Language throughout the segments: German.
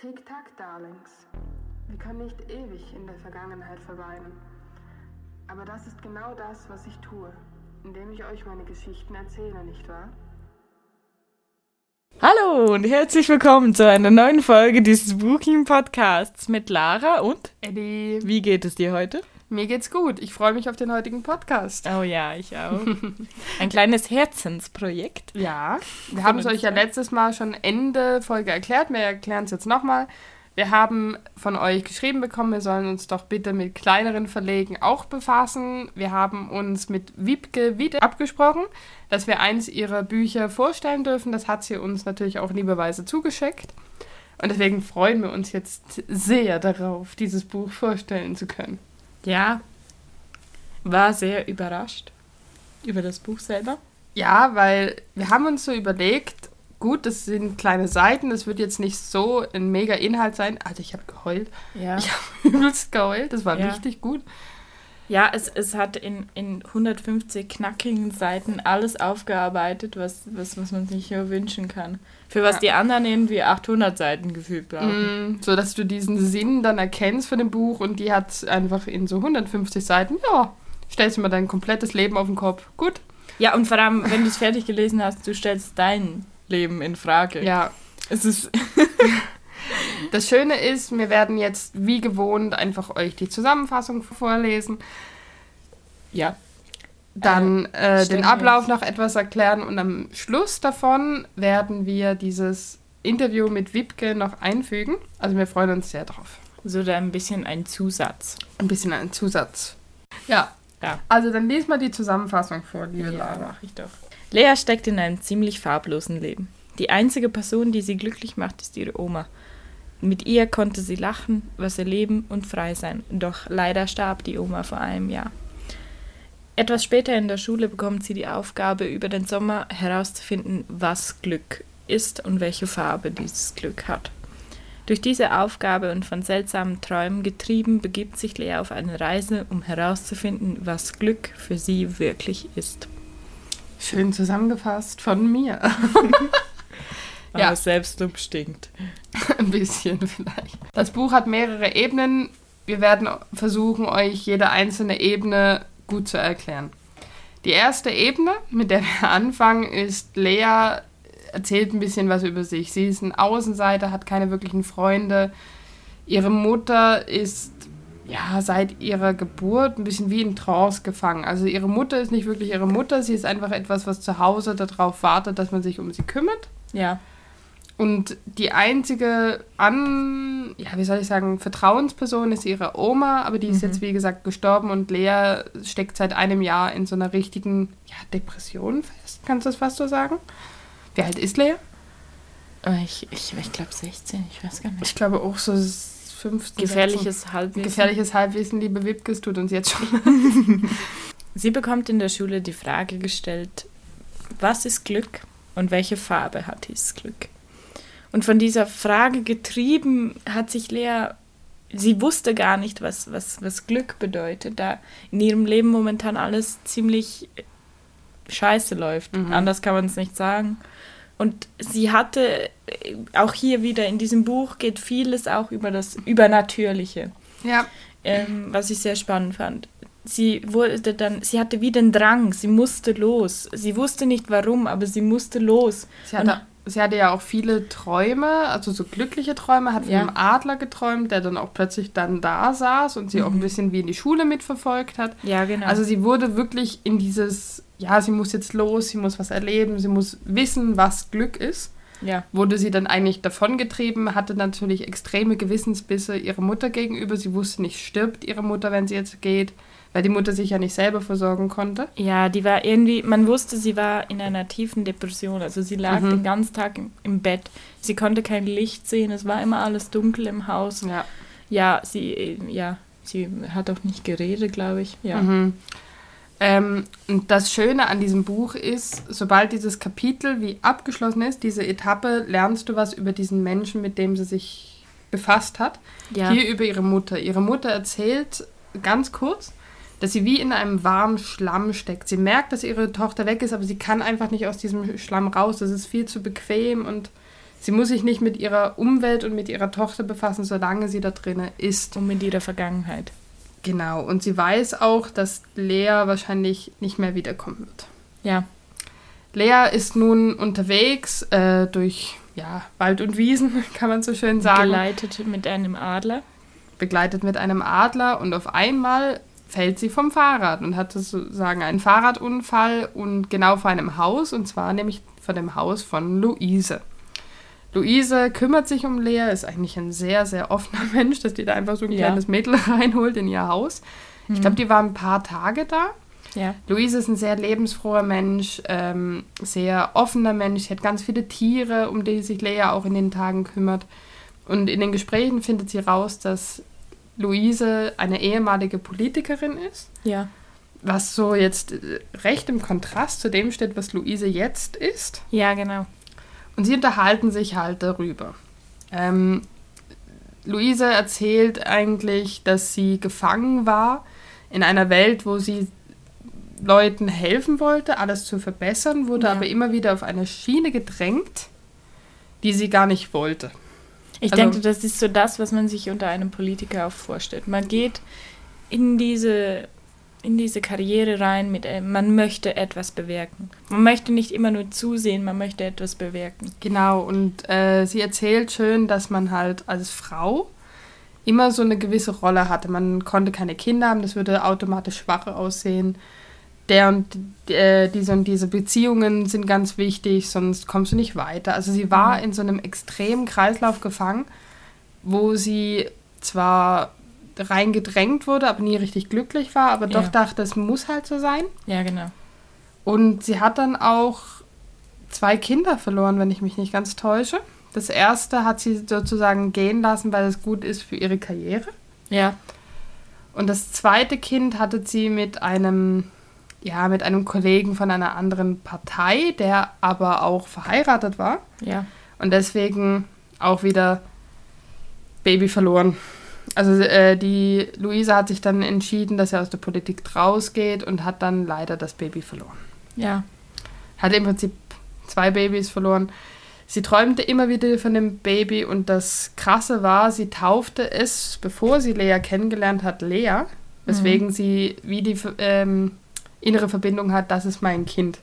Tick-Tack, Darlings. Wir können nicht ewig in der Vergangenheit verweilen. Aber das ist genau das, was ich tue, indem ich euch meine Geschichten erzähle, nicht wahr? Hallo und herzlich willkommen zu einer neuen Folge dieses Booking Podcasts mit Lara und Eddie, wie geht es dir heute? Mir geht's gut. Ich freue mich auf den heutigen Podcast. Oh ja, ich auch. Ein kleines Herzensprojekt. Ja, wir haben es euch ja letztes Mal schon Ende Folge erklärt. Wir erklären es jetzt nochmal. Wir haben von euch geschrieben bekommen, wir sollen uns doch bitte mit kleineren Verlegen auch befassen. Wir haben uns mit Wiebke wieder abgesprochen, dass wir eins ihrer Bücher vorstellen dürfen. Das hat sie uns natürlich auch liebeweise zugeschickt. Und deswegen freuen wir uns jetzt sehr darauf, dieses Buch vorstellen zu können. Ja, war sehr überrascht über das Buch selber. Ja, weil wir haben uns so überlegt, gut, das sind kleine Seiten, das wird jetzt nicht so ein mega Inhalt sein. Alter, ich habe geheult. Ja. Ich habe übelst geheult, das war Ja. richtig gut. Ja, es, es hat in, in 150 knackigen Seiten alles aufgearbeitet, was, was, was man sich nur wünschen kann. Für was Ja. die anderen irgendwie 800 Seiten gefühlt brauchen. Mm, so dass du diesen Sinn dann erkennst von dem Buch und die hat einfach in so 150 Seiten, ja, stellst du mal dein komplettes Leben auf den Kopf. Gut. Ja, und vor allem, wenn du es fertig gelesen hast, du stellst dein Leben in Frage. Ja, Es ist. Das Schöne ist, wir werden jetzt wie gewohnt einfach euch die Zusammenfassung vorlesen, Ja. Dann äh, stellen den Ablauf noch etwas erklären und am Schluss davon werden wir dieses Interview mit Wiebke noch einfügen. Also wir freuen uns sehr drauf. So da ein bisschen ein Zusatz. Ein bisschen ein Zusatz. Ja, Ja. also dann lies mal die Zusammenfassung vor, liebe Ja, Lara. mach ich doch. Lea steckt in einem ziemlich farblosen Leben. Die einzige Person, die sie glücklich macht, ist ihre Oma. Mit ihr konnte sie lachen, was erleben und frei sein. Doch leider starb die Oma vor einem Jahr. Etwas später in der Schule bekommt sie die Aufgabe, über den Sommer herauszufinden, was Glück ist und welche Farbe dieses Glück hat. Durch diese Aufgabe und von seltsamen Träumen getrieben, begibt sich Lea auf eine Reise, um herauszufinden, was Glück für sie wirklich ist. Schön zusammengefasst von mir. Aber Ja. Selbstlob stinkt. Ein bisschen vielleicht. Das Buch hat mehrere Ebenen. Wir werden versuchen, euch jede einzelne Ebene gut zu erklären. Die erste Ebene, mit der wir anfangen, ist Lea erzählt ein bisschen was über sich. Sie ist ein Außenseiter, hat keine wirklichen Freunde. Ihre Mutter ist ja seit ihrer Geburt ein bisschen wie in Trance gefangen. Also ihre Mutter ist nicht wirklich ihre Mutter, sie ist einfach etwas, was zu Hause darauf wartet, dass man sich um sie kümmert. Ja. Und die einzige an, ja, wie soll ich sagen, Vertrauensperson ist ihre Oma, aber die ist Mhm. jetzt, wie gesagt, gestorben und Lea steckt seit einem Jahr in so einer richtigen, ja, Depression fest. Kannst du das fast so sagen? Wie alt ist Lea? Äh, Ich, ich, ich glaube 16, ich weiß gar nicht. Ich glaube auch so 15. Gefährliches Halbwissen. Gefährliches Halbwissen, liebe Wipke, es tut uns jetzt schon. Sie bekommt in der Schule die Frage gestellt, was ist Glück und welche Farbe hat dieses Glück? Und von dieser Frage getrieben hat sich Lea, sie wusste gar nicht, was, was, was Glück bedeutet, da in ihrem Leben momentan alles ziemlich scheiße läuft. Mhm. Anders kann man es nicht sagen. Und sie hatte, äh, auch hier wieder in diesem Buch geht vieles auch über das Übernatürliche Ja, ähm, was ich sehr spannend fand. Sie wurde dann, sie hatte wie den Drang, sie musste los. Sie wusste nicht warum, aber sie musste los. sie hatte, sie hatte ja auch viele Träume, also so glückliche Träume, hat von Ja. einem Adler geträumt, der dann auch plötzlich dann da saß und sie auch ein Mhm. bisschen wie in die Schule mitverfolgt hat. Ja, genau. Also sie wurde wirklich in dieses, ja, sie muss jetzt los, sie muss was erleben, sie muss wissen, was Glück ist. ja, Wurde sie dann eigentlich davongetrieben, hatte natürlich extreme Gewissensbisse ihrer Mutter gegenüber. Sie wusste nicht, stirbt ihre Mutter, wenn sie jetzt geht, weil die Mutter sich ja nicht selber versorgen konnte. ja, die war irgendwie, man wusste, sie war in einer tiefen Depression. Also sie lag Mhm. den ganzen Tag im, im Bett. Sie konnte kein Licht sehen, es war immer alles dunkel im Haus. Ja. Ja, sie, äh, ja, sie hat auch nicht geredet, glaube ich. Ja. Mhm. Ähm, und das Schöne an diesem Buch ist, sobald dieses Kapitel wie abgeschlossen ist, diese Etappe, lernst du was über diesen Menschen, mit dem sie sich befasst hat. Ja. Hier über ihre Mutter. Ihre Mutter erzählt ganz kurz, dass sie wie in einem warmen Schlamm steckt. Sie merkt, dass ihre Tochter weg ist, aber sie kann einfach nicht aus diesem Schlamm raus. Das ist viel zu bequem und Sie muss sich nicht mit ihrer Umwelt und mit ihrer Tochter befassen, solange sie da drinnen ist. Und mit ihrer Vergangenheit. Genau. Und sie weiß auch, dass Lea wahrscheinlich nicht mehr wiederkommen wird. Ja. Lea ist nun unterwegs äh, durch ja, Wald und Wiesen, kann man so schön sagen. Geleitet mit einem Adler. Begleitet mit einem Adler und auf einmal fällt sie vom Fahrrad und hat sozusagen einen Fahrradunfall und genau vor einem Haus und zwar nämlich vor dem Haus von Luise. Luise kümmert sich um Lea, ist eigentlich ein sehr, sehr offener Mensch, dass die da einfach so ein Ja. kleines Mädel reinholt in ihr Haus. Ich Mhm. glaube, die war ein paar Tage da. Ja. Luise ist ein sehr lebensfroher Mensch, ähm, sehr offener Mensch. Sie hat ganz viele Tiere, um die sich Lea auch in den Tagen kümmert. Und in den Gesprächen findet sie raus, dass Luise eine ehemalige Politikerin ist, Ja. was so jetzt äh, recht im Kontrast zu dem steht, was Luise jetzt ist. Ja, genau. Und sie unterhalten sich halt darüber. Ähm, Luise erzählt eigentlich, dass sie gefangen war in einer Welt, wo sie Leuten helfen wollte, alles zu verbessern, wurde Ja. aber immer wieder auf eine Schiene gedrängt, die sie gar nicht wollte. Ich Also- denke, das ist so das, was man sich unter einem Politiker auch vorstellt. Man geht in diese, in diese Karriere rein, mit, äh, man möchte etwas bewirken. Man möchte nicht immer nur zusehen, man möchte etwas bewirken. Genau, und äh, sie erzählt schön, dass man halt als Frau immer so eine gewisse Rolle hatte. Man konnte keine Kinder haben, das würde automatisch schwach aussehen. Der und äh, diese und diese Beziehungen sind ganz wichtig, sonst kommst du nicht weiter. Also sie war Mhm. in so einem extremen Kreislauf gefangen, wo sie zwar reingedrängt wurde, aber nie richtig glücklich war, aber doch Ja. dachte, es muss halt so sein. Ja, genau. Und sie hat dann auch zwei Kinder verloren, wenn ich mich nicht ganz täusche. Das erste hat sie sozusagen gehen lassen, weil es gut ist für ihre Karriere. Ja, Und das zweite Kind hatte sie mit einem, ja, mit einem Kollegen von einer anderen Partei, der aber auch verheiratet war. ja. Und deswegen auch wieder Baby verloren. Also äh, die Luisa hat sich dann entschieden, dass er aus der Politik rausgeht und hat dann leider das Baby verloren. Ja, Hat im Prinzip zwei Babys verloren. Sie träumte immer wieder von dem Baby und das Krasse war, sie taufte es, bevor sie Lea kennengelernt hat, Lea, weswegen sie wie die ähm, innere Verbindung hat, das ist mein Kind.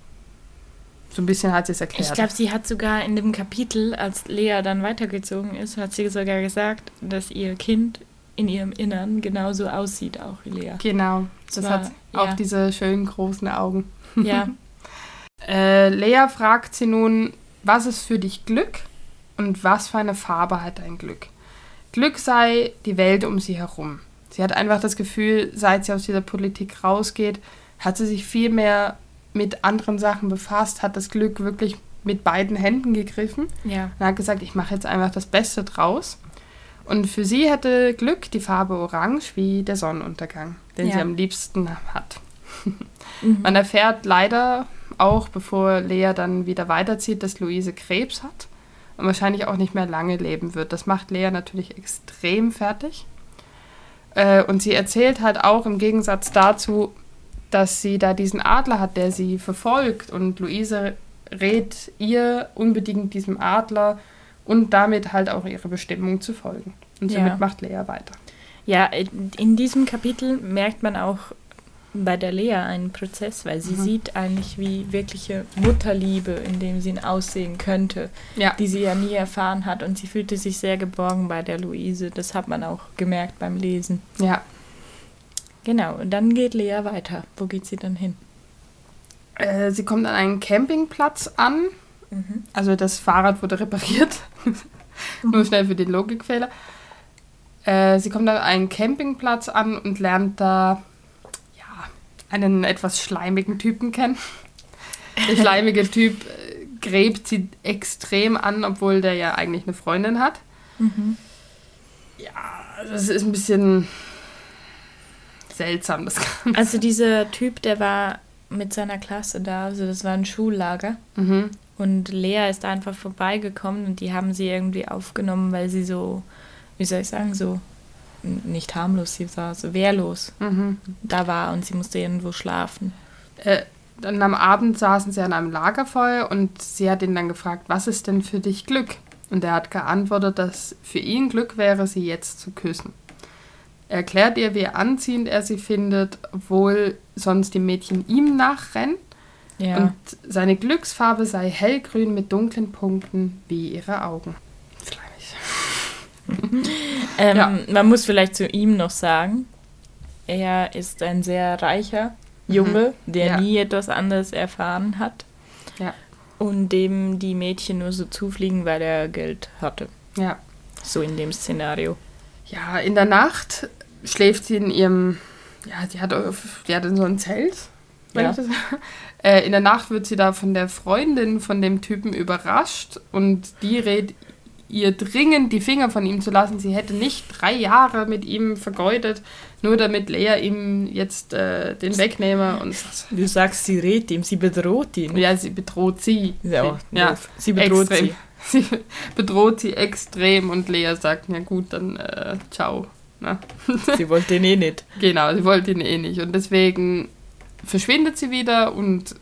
So ein bisschen hat sie es erklärt. ich glaube, sie hat sogar in dem Kapitel, als Lea dann weitergezogen ist, hat sie sogar gesagt, dass ihr Kind in ihrem Innern genauso aussieht, auch wie Lea. genau, das war- hat auch ja. diese schönen großen Augen. Ja, Äh, Lea fragt sie nun, was ist für dich Glück und was für eine Farbe hat dein Glück? Glück sei die Welt um sie herum. Sie hat einfach das Gefühl, seit sie aus dieser Politik rausgeht, hat sie sich viel mehr mit anderen Sachen befasst, hat das Glück wirklich mit beiden Händen gegriffen ja, und hat gesagt, ich mache jetzt einfach das Beste draus. Und für sie hätte Glück die Farbe Orange wie der Sonnenuntergang, den sie Ja. am liebsten hat. Mhm. Man erfährt leider auch, bevor Lea dann wieder weiterzieht, dass Luise Krebs hat und wahrscheinlich auch nicht mehr lange leben wird. Das macht Lea natürlich extrem fertig. Äh, und sie erzählt halt auch im Gegensatz dazu, dass sie da diesen Adler hat, der sie verfolgt. Und Luise rät ihr unbedingt diesem Adler und damit halt auch ihre Bestimmung zu folgen. Und Ja. somit macht Lea weiter. Ja, in in diesem Kapitel merkt man auch bei der Lea einen Prozess, weil sie Mhm. sieht eigentlich wie wirkliche Mutterliebe, in dem sie ihn aussehen könnte, Ja. die sie ja nie erfahren hat und sie fühlte sich sehr geborgen bei der Luise. Das hat man auch gemerkt beim Lesen. Ja. Genau, und dann geht Lea weiter. Wo geht sie dann hin? Äh, sie kommt an einen Campingplatz an. Also das Fahrrad wurde repariert. Nur schnell für den Logikfehler. Äh, sie kommt an einen Campingplatz an und lernt da ja, einen etwas schleimigen Typen kennen. Der schleimige Typ äh, gräbt sie extrem an, obwohl der ja eigentlich eine Freundin hat. Ja, das ist ein bisschen seltsam, das Ganze. Also dieser Typ, der war mit seiner Klasse da, also das war ein Schullager. Mhm. Und Lea ist da einfach vorbeigekommen und die haben sie irgendwie aufgenommen, weil sie so, wie soll ich sagen, so nicht harmlos, sie war so wehrlos Mhm. da war und sie musste irgendwo schlafen. Äh, dann am Abend saßen sie an einem Lagerfeuer und sie hat ihn dann gefragt, was ist denn für dich Glück? Und er hat geantwortet, dass für ihn Glück wäre, sie jetzt zu küssen. Er erklärt ihr, wie anziehend er sie findet, obwohl sonst die Mädchen ihm nachrennen. Ja. Und seine Glücksfarbe sei hellgrün mit dunklen Punkten wie ihre Augen. Schleimig. Ähm, Ja. Man muss vielleicht zu ihm noch sagen, er ist ein sehr reicher Junge, der Mhm. Ja. nie etwas anderes erfahren hat Ja. und dem die Mädchen nur so zufliegen, weil er Geld hatte. Ja. So in dem Szenario. Ja, in der Nacht schläft sie in ihrem. Ja, die hat, die hat in so ein Zelt. Ja. Äh, in der Nacht wird sie da von der Freundin von dem Typen überrascht und die rät ihr dringend, die Finger von ihm zu lassen. Sie hätte nicht drei Jahre mit ihm vergeudet, nur damit Lea ihm jetzt äh, den wegnehme. Und Du sagst, sie rät ihm, sie bedroht ihn. ja, sie bedroht sie. Ja, auch ja sie bedroht extrem. sie. Sie bedroht sie extrem und Lea sagt, ja gut, dann äh, ciao. Ne? Sie wollte ihn eh nicht. Genau, sie wollte ihn eh nicht. Und deswegen verschwindet sie wieder und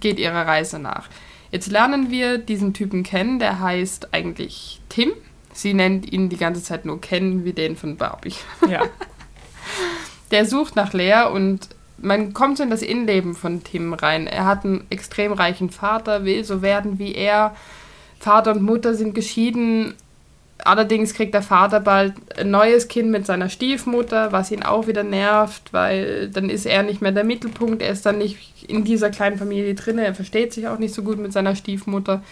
geht ihrer Reise nach. Jetzt lernen wir diesen Typen kennen, der heißt eigentlich Tim. Sie nennt ihn die ganze Zeit nur Ken, wie den von Barbie. Ja. Der sucht nach Lea und man kommt so in das Innenleben von Tim rein. Er hat einen extrem reichen Vater, will so werden wie er. Vater und Mutter sind geschieden. Allerdings kriegt der Vater bald ein neues Kind mit seiner Stiefmutter, was ihn auch wieder nervt, weil dann ist er nicht mehr der Mittelpunkt. Er ist dann nicht in dieser kleinen Familie drin. Er versteht sich auch nicht so gut mit seiner Stiefmutter.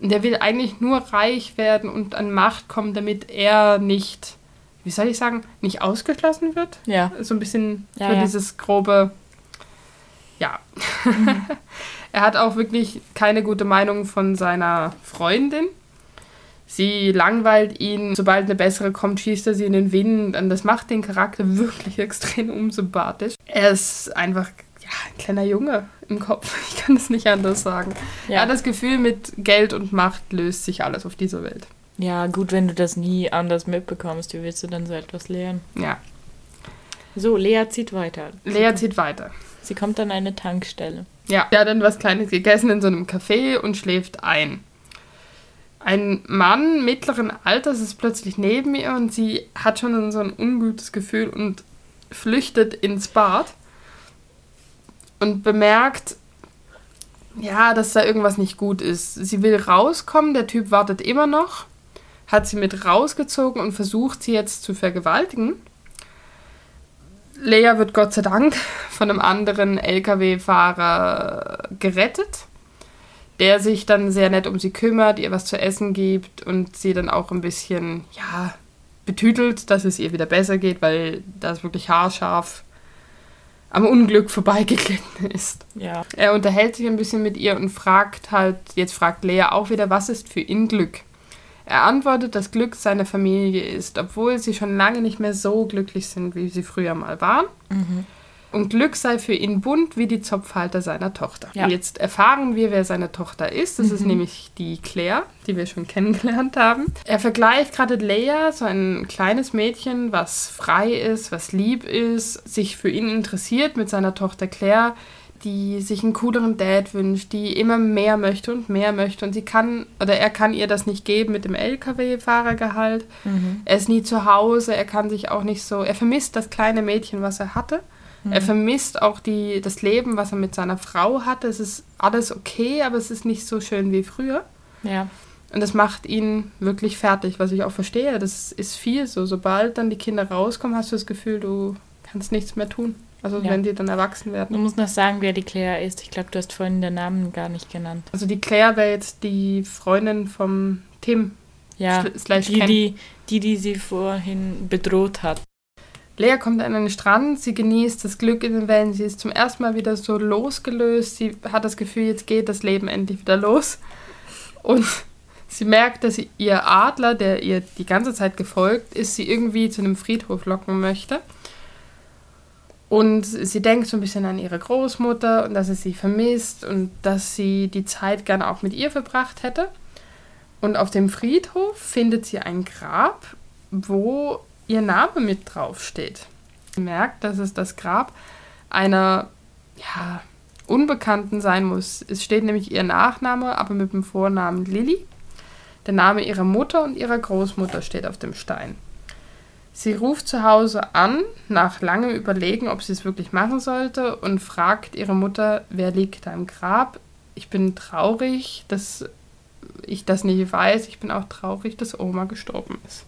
Und er will eigentlich nur reich werden und an Macht kommen, damit er nicht, wie soll ich sagen, nicht ausgeschlossen wird Ja. so ein bisschen Ja, so ja. dieses grobe, ja. er hat auch wirklich keine gute Meinung von seiner Freundin. Sie langweilt ihn, sobald eine bessere kommt, schießt er sie in den Wind und das macht den Charakter wirklich extrem unsympathisch. Er ist einfach ja, ein kleiner Junge im Kopf, ich kann das nicht anders sagen. Er Ja. hat das Gefühl, mit Geld und Macht löst sich alles auf dieser Welt. ja, gut, wenn du das nie anders mitbekommst, wie willst du dann so etwas lernen? Ja, So, Lea zieht weiter. Lea zieht weiter. Sie kommt an eine Tankstelle. Ja, er hat dann was Kleines gegessen in so einem Café und schläft ein. Ein Mann mittleren Alters ist plötzlich neben ihr und sie hat schon so ein ungutes Gefühl und flüchtet ins Bad und bemerkt, ja, dass da irgendwas nicht gut ist. Sie will rauskommen, der Typ wartet immer noch, hat sie mit rausgezogen und versucht sie jetzt zu vergewaltigen. Lea wird Gott sei Dank von einem anderen LKW-Fahrer gerettet, der sich dann sehr nett um sie kümmert, ihr was zu essen gibt und sie dann auch ein bisschen, ja, betütelt, dass es ihr wieder besser geht, weil das wirklich haarscharf am Unglück vorbeigeglitten ist. Ja. Er unterhält sich ein bisschen mit ihr und fragt halt, jetzt fragt Lea auch wieder, was ist für ihn Glück? Er antwortet, dass Glück seine Familie ist, obwohl sie schon lange nicht mehr so glücklich sind, wie sie früher mal waren. Und Glück sei für ihn bunt wie die Zopfhalter seiner Tochter. Ja. Jetzt erfahren wir, wer seine Tochter ist. Das ist nämlich die Claire, die wir schon kennengelernt haben. Er vergleicht gerade Leia, so ein kleines Mädchen, was frei ist, was lieb ist, sich für ihn interessiert mit seiner Tochter Claire, die sich einen cooleren Dad wünscht, die immer mehr möchte und mehr möchte. Und sie kann, oder er kann ihr das nicht geben mit dem LKW-Fahrergehalt. Er ist nie zu Hause, er kann sich auch nicht so, er vermisst das kleine Mädchen, was er hatte. Er vermisst auch die, das Leben, was er mit seiner Frau hatte. Es ist alles okay, aber es ist nicht so schön wie früher. Ja. Und das macht ihn wirklich fertig, was ich auch verstehe. Das ist viel so. Sobald dann die Kinder rauskommen, hast du das Gefühl, du kannst nichts mehr tun. Also Ja. wenn die dann erwachsen Du werden. musst noch sagen, wer die Claire ist. Ich glaube, du hast vorhin den Namen gar nicht genannt. Also die Claire wäre jetzt die Freundin vom Tim. Ja, die, die, die, die sie vorhin bedroht hat. Lea kommt an den Strand, sie genießt das Glück in den Wellen, sie ist zum ersten Mal wieder so losgelöst, sie hat das Gefühl, jetzt geht das Leben endlich wieder los. Und sie merkt, dass sie ihr Adler, der ihr die ganze Zeit gefolgt ist, sie irgendwie zu einem Friedhof locken möchte. Und sie denkt so ein bisschen an ihre Großmutter und dass sie sie vermisst und dass sie die Zeit gerne auch mit ihr verbracht hätte. Und auf dem Friedhof findet sie ein Grab, wo ihr Name mit drauf steht. Sie merkt, dass es das Grab einer ja, Unbekannten sein muss. Es steht nämlich ihr Nachname, aber mit dem Vornamen Lilly. Der Name ihrer Mutter und ihrer Großmutter steht auf dem Stein. Sie ruft zu Hause an, nach langem Überlegen, ob sie es wirklich machen sollte, und fragt ihre Mutter, wer liegt da im Grab. Ich bin traurig, dass ich das nicht weiß. Ich bin auch traurig, dass Oma gestorben ist.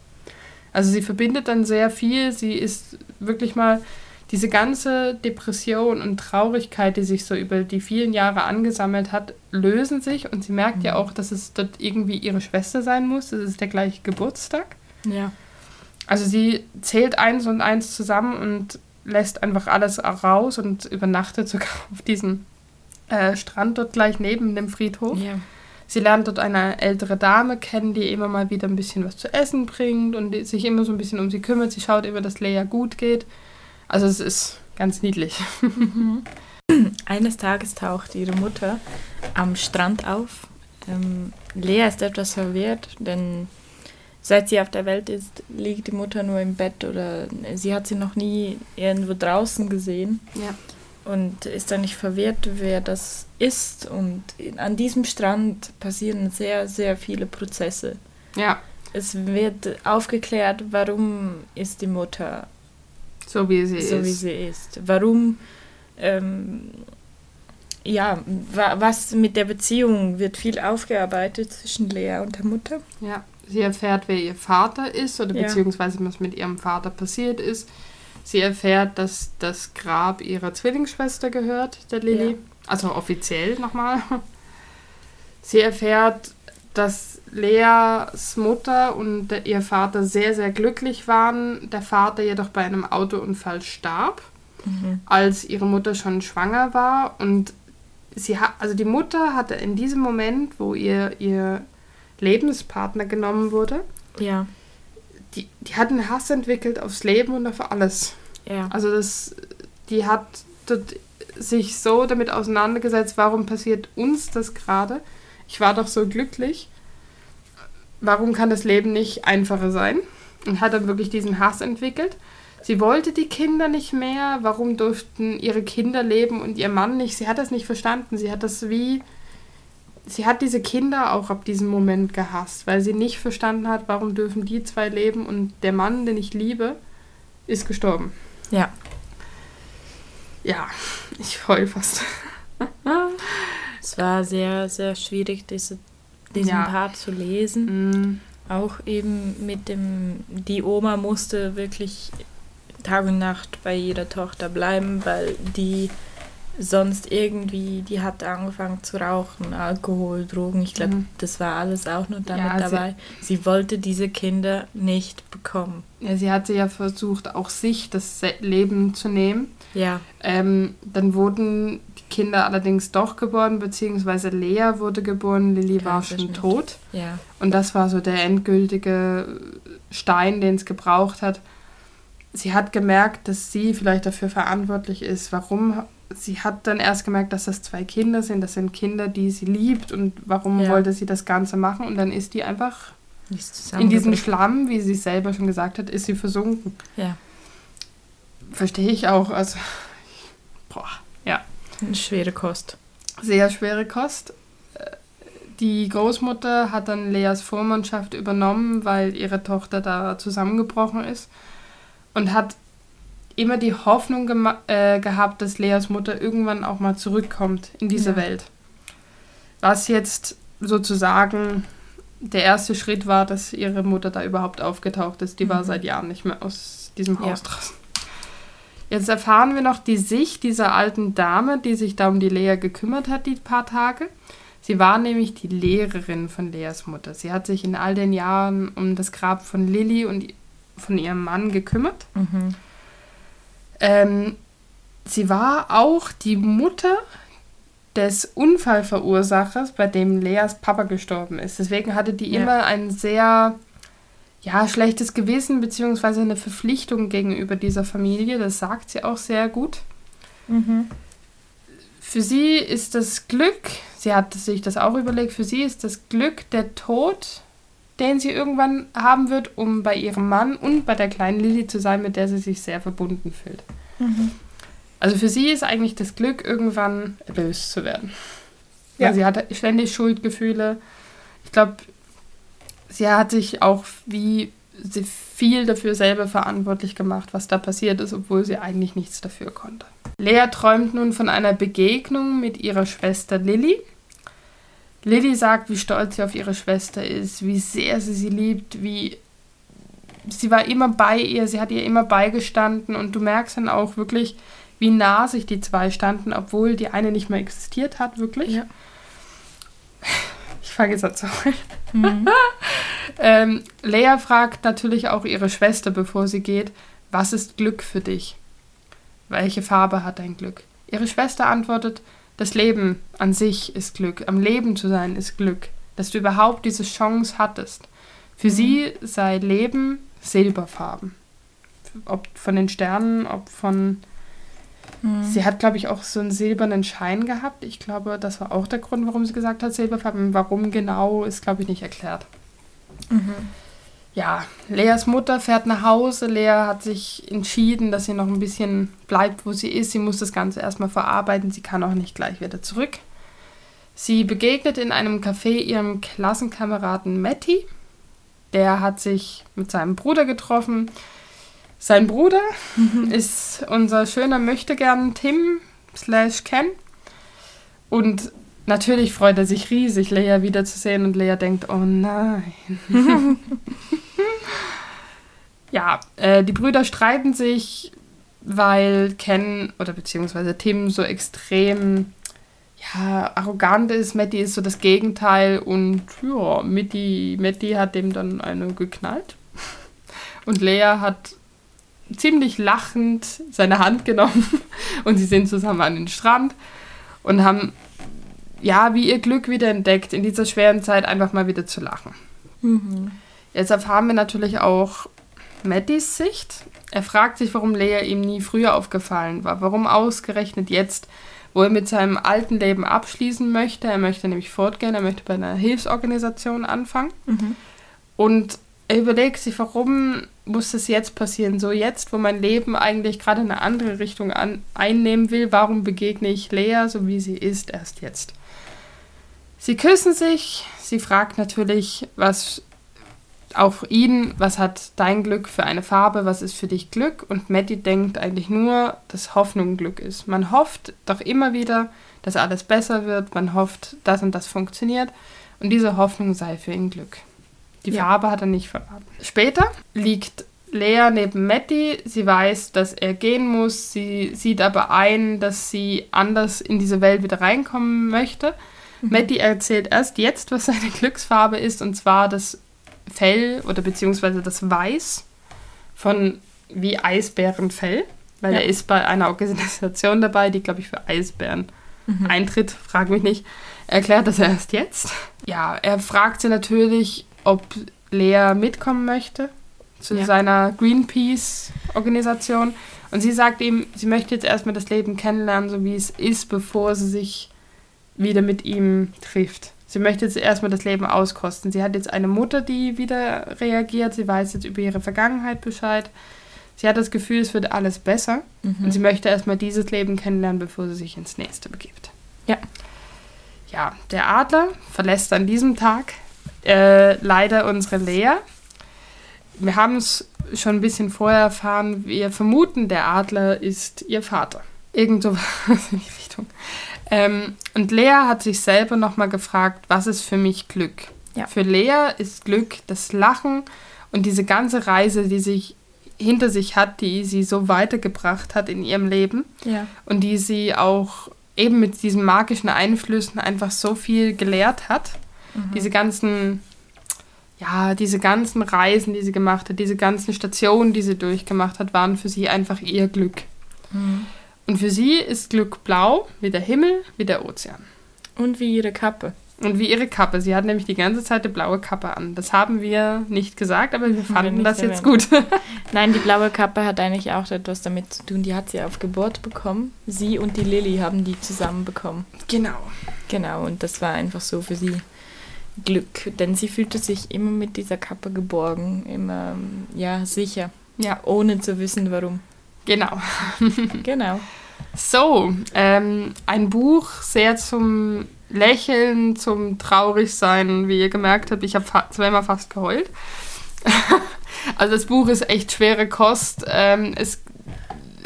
Also sie verbindet dann sehr viel. Sie ist wirklich mal diese ganze Depression und Traurigkeit, die sich so über die vielen Jahre angesammelt hat, lösen sich und sie merkt mhm. ja auch, dass es dort irgendwie ihre Schwester sein muss. Es ist der gleiche Geburtstag. Ja. Also sie zählt eins und eins zusammen und lässt einfach alles raus und übernachtet sogar auf diesem äh, Strand dort gleich neben dem Friedhof. Ja. Sie lernt dort eine ältere Dame kennen, die immer mal wieder ein bisschen was zu essen bringt und sich immer so ein bisschen um sie kümmert. Sie schaut immer, dass Lea gut geht. Also es ist ganz niedlich. Mhm. Eines Tages taucht ihre Mutter am Strand auf. Ähm, Lea ist etwas verwirrt, denn seit sie auf der Welt ist, liegt die Mutter nur im Bett oder sie hat sie noch nie irgendwo draußen gesehen. Ja und ist dann nicht verwirrt, wer das ist. Und an diesem Strand passieren sehr, sehr viele Prozesse. Ja. Es wird aufgeklärt, warum ist die Mutter so wie sie so ist. Wie sie ist. Warum, ähm, ja, wa was mit der Beziehung wird viel aufgearbeitet zwischen Lea und der Mutter. Ja, sie erfährt, wer ihr Vater ist oder ja. beziehungsweise was mit ihrem Vater passiert ist Sie erfährt, dass das Grab ihrer Zwillingsschwester gehört, der Lilly. Ja. Also offiziell nochmal. Sie erfährt, dass Leas Mutter und ihr Vater sehr, sehr glücklich waren. Der Vater jedoch bei einem Autounfall starb, mhm. als ihre Mutter schon schwanger war. Und sie hat, also die Mutter hatte in diesem Moment, wo ihr, ihr Lebenspartner genommen wurde, ja die, die hat einen Hass entwickelt aufs Leben und auf alles. Ja. Also das, die hat sich so damit auseinandergesetzt, warum passiert uns das gerade? Ich war doch so glücklich. Warum kann das Leben nicht einfacher sein? Und hat dann wirklich diesen Hass entwickelt. Sie wollte die Kinder nicht mehr. Warum durften ihre Kinder leben und ihr Mann nicht? Sie hat das nicht verstanden. Sie hat das wie sie hat diese Kinder auch ab diesem Moment gehasst, weil sie nicht verstanden hat, warum dürfen die zwei leben und der Mann, den ich liebe, ist gestorben. Ja. Ja, ich heul fast. es war sehr, sehr schwierig, diese, diesen ja. Part zu lesen. Mm. Auch eben mit dem, die Oma musste wirklich Tag und Nacht bei jeder Tochter bleiben, weil die sonst irgendwie, die hat angefangen zu rauchen, Alkohol, Drogen. Ich glaube, mhm. das war alles auch nur damit ja, dabei. Sie, sie, wollte diese Kinder nicht bekommen. Ja, sie hatte ja versucht, auch sich das Leben zu nehmen. Ja. Ähm, dann wurden die Kinder allerdings doch geboren, beziehungsweise Lea wurde geboren, Lilly war schon tot. Ja. Und das war so der endgültige Stein, den es gebraucht hat. Sie hat gemerkt, dass sie vielleicht dafür verantwortlich ist. Warum sie hat dann erst gemerkt, dass das zwei Kinder sind. Das sind Kinder, die sie liebt. Und warum ja. wollte sie das Ganze machen? Und dann ist die einfach in diesem Schlamm, wie sie selber schon gesagt hat, ist sie versunken. Ja. Verstehe ich auch. Also, boah, ja. Eine schwere Kost. Sehr schwere Kost. Die Großmutter hat dann Leas Vormundschaft übernommen, weil ihre Tochter da zusammengebrochen ist. Und hat immer die Hoffnung äh, gehabt, dass Leas Mutter irgendwann auch mal zurückkommt in diese ja. Welt. Was jetzt sozusagen der erste Schritt war, dass ihre Mutter da überhaupt aufgetaucht ist. Die mhm. war seit Jahren nicht mehr aus diesem Haus ja. draußen. Jetzt erfahren wir noch die Sicht dieser alten Dame, die sich da um die Lea gekümmert hat, die paar Tage. Sie war nämlich die Lehrerin von Leas Mutter. Sie hat sich in all den Jahren um das Grab von Lilly und von ihrem Mann gekümmert. Mhm. Ähm, sie war auch die Mutter des Unfallverursachers, bei dem Leas Papa gestorben ist. Deswegen hatte die ja. immer ein sehr ja, schlechtes Gewissen beziehungsweise eine Verpflichtung gegenüber dieser Familie. Das sagt sie auch sehr gut. Mhm. Für sie ist das Glück, sie hat sich das auch überlegt, für sie ist das Glück der Tod, den sie irgendwann haben wird, um bei ihrem Mann und bei der kleinen Lilly zu sein, mit der sie sich sehr verbunden fühlt. Mhm. Also für sie ist eigentlich das Glück, irgendwann erlöst zu werden. Ja. sie hat ständig Schuldgefühle. Ich glaube, sie hat sich auch wie sie viel dafür selber verantwortlich gemacht, was da passiert ist, obwohl sie eigentlich nichts dafür konnte. Lea träumt nun von einer Begegnung mit ihrer Schwester Lilly. Lilly sagt, wie stolz sie auf ihre Schwester ist, wie sehr sie sie liebt, wie sie war immer bei ihr, sie hat ihr immer beigestanden und du merkst dann auch wirklich, wie nah sich die zwei standen, obwohl die eine nicht mehr existiert hat, wirklich. Ja. Ich fange jetzt an zu mhm. ähm, Lea fragt natürlich auch ihre Schwester, bevor sie geht, was ist Glück für dich? Welche Farbe hat dein Glück? Ihre Schwester antwortet, das Leben an sich ist Glück, am Leben zu sein ist Glück, dass du überhaupt diese Chance hattest. Für mhm. sie sei Leben Silberfarben. Ob von den Sternen, ob von Mhm. Sie hat, glaube ich, auch so einen silbernen Schein gehabt. Ich glaube, das war auch der Grund, warum sie gesagt hat, Silberfarben. Warum genau, ist, glaube ich, nicht erklärt. Mhm. Ja, Leas Mutter fährt nach Hause. Lea hat sich entschieden, dass sie noch ein bisschen bleibt, wo sie ist. Sie muss das Ganze erstmal verarbeiten. Sie kann auch nicht gleich wieder zurück. Sie begegnet in einem Café ihrem Klassenkameraden Matty. Der hat sich mit seinem Bruder getroffen. Sein Bruder mhm. ist unser schöner Möchtegern Tim slash Ken. Und natürlich freut er sich riesig, Leia wiederzusehen und Leia denkt, oh nein. ja, äh, die Brüder streiten sich, weil Ken oder beziehungsweise Tim so extrem ja, arrogant ist. Matty ist so das Gegenteil und ja, Mitty, Matty hat dem dann eine geknallt. Und Lea hat ziemlich lachend seine Hand genommen und sie sind zusammen an den Strand und haben ja wie ihr Glück wieder entdeckt, in dieser schweren Zeit einfach mal wieder zu lachen. Mhm. Jetzt erfahren wir natürlich auch Mattys Sicht. Er fragt sich, warum Lea ihm nie früher aufgefallen war. Warum ausgerechnet jetzt, wo er mit seinem alten Leben abschließen möchte. Er möchte nämlich fortgehen, er möchte bei einer Hilfsorganisation anfangen. Mhm. Und er überlegt sich, warum muss das jetzt passieren? So jetzt, wo mein Leben eigentlich gerade eine andere Richtung an, einnehmen will, warum begegne ich Lea, so wie sie ist, erst jetzt? Sie küssen sich, sie fragt natürlich, was auch ihn, was hat dein Glück für eine Farbe, was ist für dich Glück? Und Matty denkt eigentlich nur, dass Hoffnung Glück ist. Man hofft doch immer wieder, dass alles besser wird, man hofft, dass und das funktioniert und diese Hoffnung sei für ihn Glück. Die ja. Farbe hat er nicht verraten. Später liegt Lea neben Matty. Sie weiß, dass er gehen muss. Sie sieht aber ein, dass sie anders in diese Welt wieder reinkommen möchte. Mhm. Matty erzählt erst jetzt, was seine Glücksfarbe ist, und zwar das Fell oder beziehungsweise das Weiß von wie Eisbärenfell, weil ja. er ist bei einer Organisation dabei, die, glaube ich, für Eisbären mhm. eintritt. Frag mich nicht. Er erklärt das erst jetzt. Ja, er fragt sie natürlich, ob Lea mitkommen möchte zu ja. seiner Greenpeace-Organisation. Und sie sagt ihm, sie möchte jetzt erstmal das Leben kennenlernen, so wie es ist, bevor sie sich wieder mit ihm trifft. Sie möchte jetzt erstmal das Leben auskosten. Sie hat jetzt eine Mutter, die wieder reagiert. Sie weiß jetzt über ihre Vergangenheit Bescheid. Sie hat das Gefühl, es wird alles besser. Mhm. Und sie möchte erstmal dieses Leben kennenlernen, bevor sie sich ins nächste begibt. Ja. Ja, der Adler verlässt an diesem Tag äh, leider unsere Lea. Wir haben es schon ein bisschen vorher erfahren. Wir vermuten, der Adler ist ihr Vater. Irgend so was in die Richtung. Ähm, und Lea hat sich selber nochmal gefragt, was ist für mich Glück? Ja. Für Lea ist Glück das Lachen und diese ganze Reise, die sich hinter sich hat, die sie so weitergebracht hat in ihrem Leben ja. und die sie auch eben mit diesen magischen Einflüssen einfach so viel gelehrt hat. Mhm. Diese ganzen, ja, diese ganzen Reisen, die sie gemacht hat, diese ganzen Stationen, die sie durchgemacht hat, waren für sie einfach ihr Glück. Mhm. Und für sie ist Glück blau, wie der Himmel, wie der Ozean. Und wie ihre Kappe. Und wie ihre Kappe. Sie hat nämlich die ganze Zeit eine blaue Kappe an. Das haben wir nicht gesagt, aber wir fanden das jetzt gut. Nein, die blaue Kappe hat eigentlich auch etwas damit zu tun. Die hat sie auf Geburt bekommen. Sie und die Lilly haben die zusammen bekommen. Genau. Genau, und das war einfach so für sie Glück, denn sie fühlte sich immer mit dieser Kappe geborgen, immer ja sicher, ja, ohne zu wissen warum. Genau. genau. So, ähm, ein Buch sehr zum Lächeln zum Traurigsein, wie ihr gemerkt habt. Ich habe fa zweimal fast geheult. also das Buch ist echt schwere Kost. Ähm, es,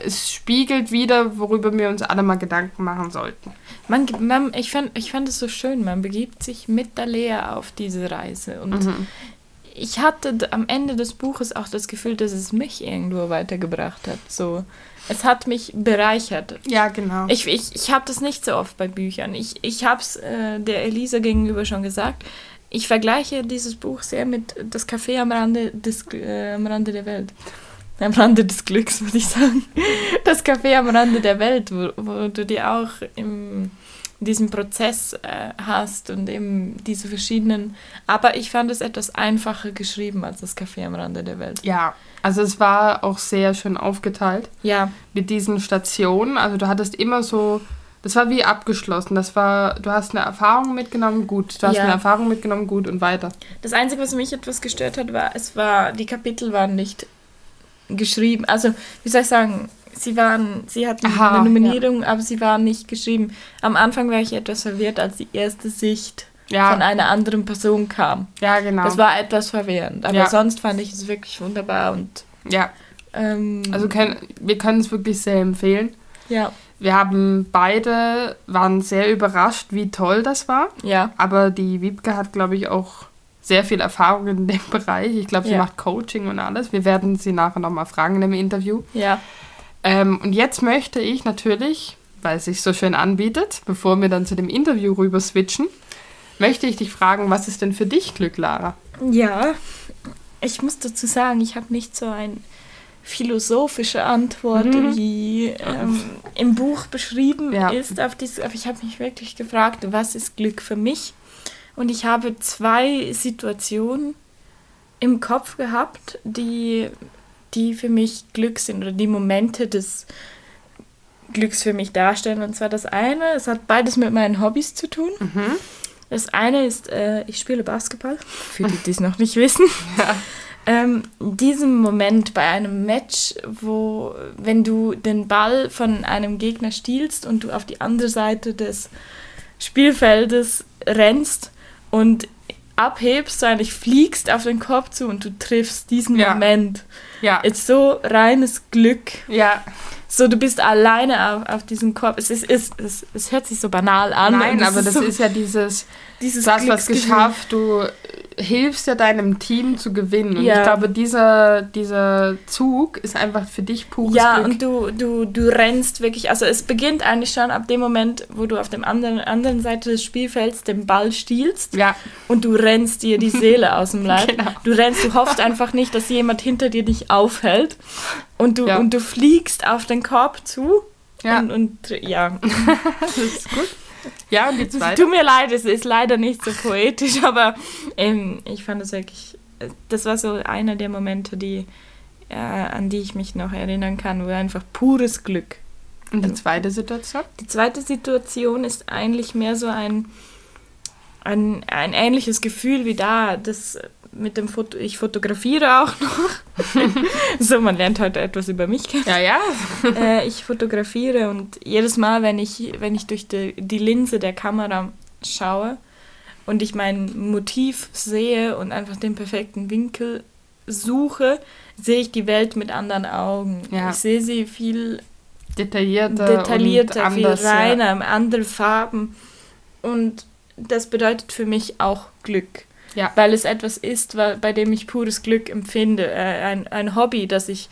es spiegelt wieder, worüber wir uns alle mal Gedanken machen sollten. Man, man, ich, fand, ich fand es so schön, man begibt sich mit der Lea auf diese Reise. Und Mhm. Ich hatte am Ende des Buches auch das Gefühl, dass es mich irgendwo weitergebracht hat. So, es hat mich bereichert. Ja, genau. Ich, ich, ich habe das nicht so oft bei Büchern. Ich, ich habe es äh, der Elisa gegenüber schon gesagt. Ich vergleiche dieses Buch sehr mit Das Café am Rande, des, äh, am Rande der Welt. Am Rande des Glücks, würde ich sagen. Das Café am Rande der Welt, wo, wo du dir auch im, diesen Prozess äh, hast und eben diese verschiedenen. Aber ich fand es etwas einfacher geschrieben als das Café am Rande der Welt. ja, also es war auch sehr schön aufgeteilt Ja, mit diesen Stationen. Also du hattest immer so, das war wie abgeschlossen. Das war, du hast eine Erfahrung mitgenommen, gut. Du hast Ja. eine Erfahrung mitgenommen, gut und weiter. Das Einzige, was mich etwas gestört hat, war, es war, die Kapitel waren nicht geschrieben. Also, wie soll ich sagen, sie waren, sie hatten Aha, eine Nominierung, aber sie waren nicht geschrieben. Am Anfang war ich etwas verwirrt, als die erste Sicht Ja. von einer anderen Person kam. Ja, genau. Das war etwas verwirrend. Aber Ja. sonst fand ich es wirklich wunderbar und ja, ähm, also können, wir können es wirklich sehr empfehlen. ja, Wir haben beide, waren sehr überrascht, wie toll das war. ja, Aber die Wiebke hat, glaube ich, auch sehr viel Erfahrung in dem Bereich. Ich glaube, sie Ja. macht Coaching und alles. Wir werden sie nachher nochmal fragen in dem Interview. ja. Ähm, und jetzt möchte ich natürlich, weil es sich so schön anbietet, bevor wir dann zu dem Interview rüber switchen, möchte ich dich fragen, was ist denn für dich Glück, Lara? Ja, ich muss dazu sagen, ich habe nicht so eine philosophische Antwort, Mhm. wie ähm, im Buch beschrieben Ja. ist. Auf dies, aber ich habe mich wirklich gefragt, was ist Glück für mich? Und ich habe zwei Situationen im Kopf gehabt, die, die für mich Glück sind oder die Momente des Glücks für mich darstellen. Und zwar das eine, es hat beides mit meinen Hobbys zu tun. Mhm. Das eine ist, äh, ich spiele Basketball, für die, die es noch nicht wissen. Ja. Ähm, diesen Moment bei einem Match, wo, wenn du den Ball von einem Gegner stiehlst und du auf die andere Seite des Spielfeldes rennst und abhebst, eigentlich fliegst auf den Kopf zu und du triffst diesen Ja. Moment. Ja, Ist so reines Glück. ja. So, du bist alleine auf, auf diesem Kopf. Es, ist, es, es, es hört sich so banal an. Nein, aber das so, ist ja dieses, dieses du hast was geschafft, du hilfst ja deinem Team zu gewinnen. Und Ja. ich glaube, dieser, dieser Zug ist einfach für dich pures Ja, Glück. und du, du, du rennst wirklich, also es beginnt eigentlich schon ab dem Moment, wo du auf der anderen, anderen Seite des Spielfelds den Ball stiehlst ja, und du rennst dir die Seele aus dem Leib. Genau. Du rennst, du hoffst einfach nicht, dass jemand hinter dir dich aufhält und du, Ja. und du fliegst auf den Korb zu ja, und, und ja. das ist gut. Ja, und die Es zweite? tut mir leid, es ist leider nicht so poetisch, aber ähm, ich fand es wirklich, äh, das war so einer der Momente, die, äh, an die ich mich noch erinnern kann, wo einfach pures Glück. Und die zweite Situation? Die zweite Situation ist eigentlich mehr so ein, ein, ein ähnliches Gefühl wie da, das mit dem Foto, ich fotografiere auch noch. so, man lernt heute etwas über mich kennen. Ja, ja. äh, ich fotografiere und jedes Mal, wenn ich, wenn ich durch die, die Linse der Kamera schaue und ich mein Motiv sehe und einfach den perfekten Winkel suche, sehe ich die Welt mit anderen Augen. Ja. Ich sehe sie viel Detaillierter, detaillierter, und viel anders, reiner, andere Farben. Und das bedeutet für mich auch Glück. Ja. Weil es etwas ist, bei dem ich pures Glück empfinde. Äh, ein, ein Hobby, das ich,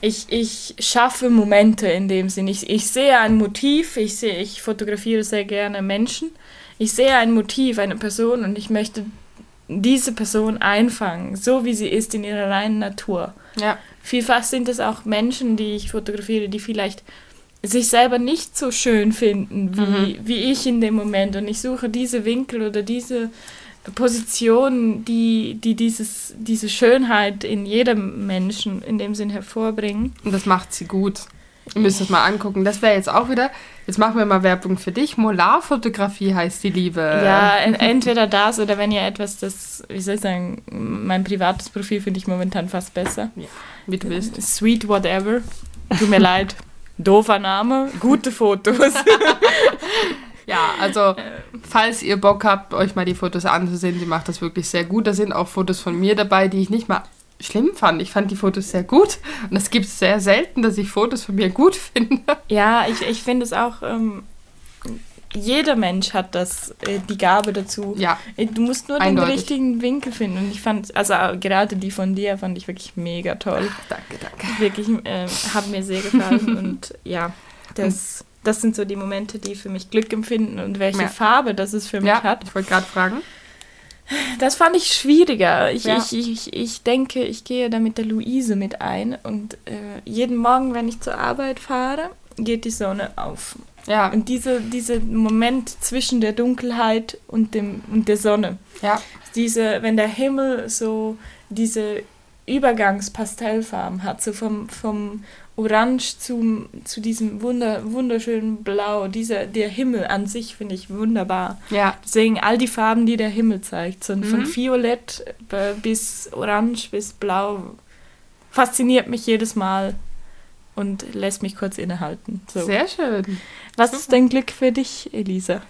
ich. Ich schaffe Momente in dem Sinn. Ich, ich sehe ein Motiv, ich, sehe, ich fotografiere sehr gerne Menschen. Ich sehe ein Motiv, eine Person und ich möchte diese Person einfangen, so wie sie ist in ihrer reinen Natur. Ja. ja. Vielfach sind es auch Menschen, die ich fotografiere, die vielleicht sich selber nicht so schön finden wie, wie ich in dem Moment. Und ich suche diese Winkel oder diese Positionen, die, die dieses, diese Schönheit in jedem Menschen in dem Sinn hervorbringen. Und das macht sie gut. Ihr müsst es mal angucken. Das wäre jetzt auch wieder, jetzt machen wir mal Werbung für dich. Molarfotografie heißt die Liebe. Ja, en- entweder das oder wenn ihr etwas, das, wie soll ich sagen, mein privates Profil finde ich momentan fast besser. Wie du willst. Sweet Whatever. Tut mir leid. Doofer Name, gute Fotos. Ja, also falls ihr Bock habt, euch mal die Fotos anzusehen, die macht das wirklich sehr gut. Da sind auch Fotos von mir dabei, die ich nicht mal schlimm fand. Ich fand die Fotos sehr gut und es gibt sehr selten, dass ich Fotos von mir gut finde. Ja, ich, ich finde es auch, ähm, jeder Mensch hat das, äh, die Gabe dazu. Ja. Äh, Du musst nur Eindeutig. den richtigen Winkel finden. Und ich fand, also äh, gerade die von dir fand ich wirklich mega toll. Danke, danke. Wirklich, äh, haben mir sehr gefallen. und ja, das, das sind so die Momente, die für mich Glück empfinden und welche Ja. Farbe das es für mich Ja, hat. ich wollte gerade fragen. Das fand ich schwieriger. Ich, Ja. ich, ich, ich denke, ich gehe da mit der Luise mit ein und äh, jeden Morgen, wenn ich zur Arbeit fahre, geht die Sonne auf. Ja, Und diese, dieser Moment zwischen der Dunkelheit und, dem, und der Sonne, ja, diese, wenn der Himmel so diese Übergangspastellfarben hat, so vom, vom Orange zum, zu diesem wunder, wunderschönen Blau, dieser, der Himmel an sich finde ich wunderbar. ja. Deswegen all die Farben, die der Himmel zeigt, von Mhm. Violett äh, bis Orange bis Blau, fasziniert mich jedes Mal und lässt mich kurz innehalten. So. Sehr schön. Was ist denn Glück für dich, Elisa?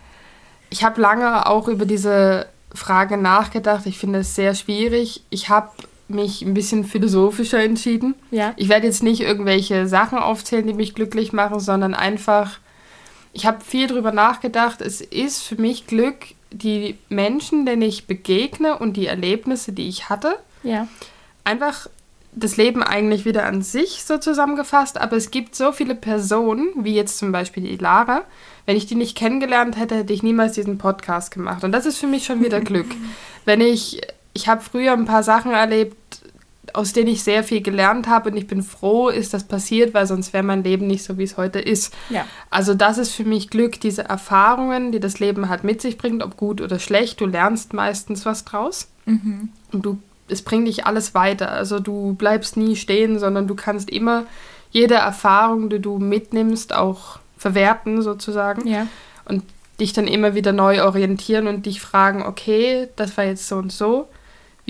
Ich habe lange auch über diese Frage nachgedacht. Ich finde es sehr schwierig. Ich habe mich ein bisschen philosophischer entschieden. Ja. Ich werde jetzt nicht irgendwelche Sachen aufzählen, die mich glücklich machen, sondern einfach, ich habe viel drüber nachgedacht. Es ist für mich Glück, die Menschen, denen ich begegne und die Erlebnisse, die ich hatte, Ja. einfach das Leben eigentlich wieder an sich so zusammengefasst, aber es gibt so viele Personen, wie jetzt zum Beispiel die Lara, wenn ich die nicht kennengelernt hätte, hätte ich niemals diesen Podcast gemacht. Und das ist für mich schon wieder Glück. Wenn ich, ich habe früher ein paar Sachen erlebt, aus denen ich sehr viel gelernt habe und ich bin froh, ist das passiert, weil sonst wäre mein Leben nicht so, wie es heute ist. Ja. Also das ist für mich Glück, diese Erfahrungen, die das Leben halt mit sich bringt, ob gut oder schlecht. Du lernst meistens was draus Mhm. und du, es bringt dich alles weiter. Also du bleibst nie stehen, sondern du kannst immer jede Erfahrung, die du mitnimmst, auch verwerten sozusagen Ja. und dich dann immer wieder neu orientieren und dich fragen, okay, das war jetzt so und so,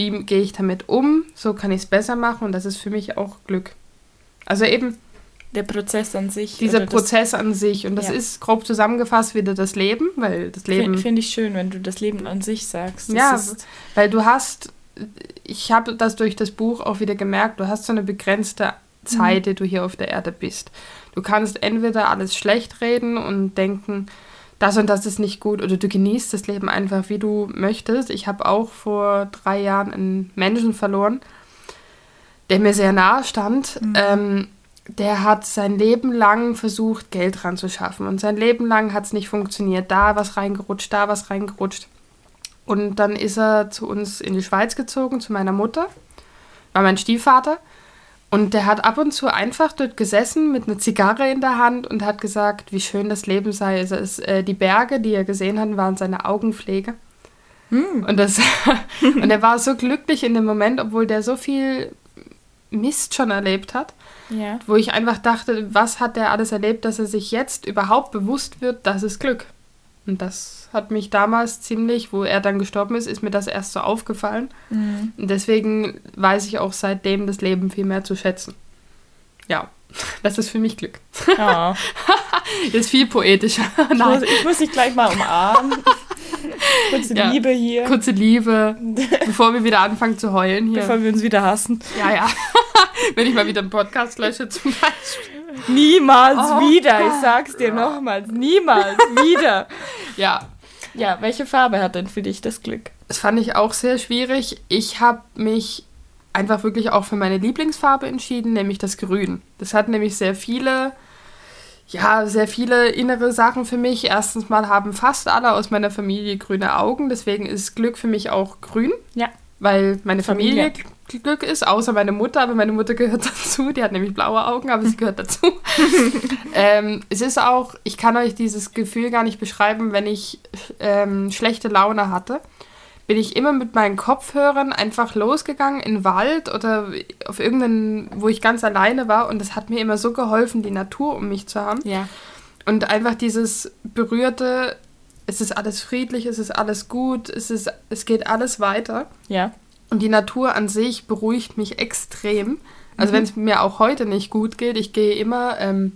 wie gehe ich damit um, so kann ich es besser machen und das ist für mich auch Glück. Also eben Der Prozess an sich. dieser das- Prozess an sich und das Ja. ist grob zusammengefasst wieder das Leben, weil das Leben Finde find ich schön, wenn du das Leben an sich sagst. Das Ja, weil du hast, ich habe das durch das Buch auch wieder gemerkt, du hast so eine begrenzte Zeit, die du hier auf der Erde bist. Du kannst entweder alles schlecht reden und denken, das und das ist nicht gut, oder du genießt das Leben einfach, wie du möchtest. Ich habe auch vor drei Jahren einen Menschen verloren, der mir sehr nahe stand. Ähm, der hat sein Leben lang versucht, Geld ranzuschaffen. Und sein Leben lang hat es nicht funktioniert. Da was reingerutscht, da was reingerutscht. Und dann ist er zu uns in die Schweiz gezogen, zu meiner Mutter. War mein Stiefvater. Und der hat ab und zu einfach dort gesessen mit einer Zigarre in der Hand und hat gesagt, wie schön das Leben sei. Also es, äh, die Berge, die er gesehen hat, waren seine Augenpflege. Hm. Und, das, und er war so glücklich in dem Moment, obwohl der so viel Mist schon erlebt hat, ja. wo ich einfach dachte, was hat der alles erlebt, dass er sich jetzt überhaupt bewusst wird, das ist Glück. Und das hat mich damals ziemlich, wo er dann gestorben ist, ist mir das erst so aufgefallen. Mhm. Und deswegen weiß ich auch seitdem das Leben viel mehr zu schätzen. Ja, das ist für mich Glück. Ja. Ist viel poetischer. Ich, muss, ich muss dich gleich mal umarmen. Kurze Ja. Liebe hier, Kurze Liebe, bevor wir wieder anfangen zu heulen hier. bevor wir uns wieder hassen. Ja, ja. Wenn ich mal wieder einen Podcast lösche zum Beispiel. Niemals Oh wieder, ich sag's dir nochmals. Niemals wieder. Ja, Ja, welche Farbe hat denn für dich das Glück? das fand ich auch sehr schwierig. Ich habe mich einfach wirklich auch für meine Lieblingsfarbe entschieden, nämlich das Grün. Das hat nämlich sehr viele, ja, sehr viele innere Sachen für mich. Erstens mal haben fast alle aus meiner Familie grüne Augen, deswegen ist Glück für mich auch grün. Ja. Weil meine Familie, Familie. Gl- Glück ist, außer meine Mutter, aber meine Mutter gehört dazu. Die hat nämlich blaue Augen, aber sie gehört dazu. ähm, es ist auch, ich kann euch dieses Gefühl gar nicht beschreiben, wenn ich ähm, schlechte Laune hatte, bin ich immer mit meinen Kopfhörern einfach losgegangen in den Wald oder auf irgendeinen, wo ich ganz alleine war und das hat mir immer so geholfen, die Natur um mich zu haben. Ja. Und einfach dieses berührte, es ist alles friedlich, es ist alles gut, es, ist, es geht alles weiter. Ja. Und die Natur an sich beruhigt mich extrem. Also wenn es mir auch heute nicht gut geht, ich gehe immer ähm,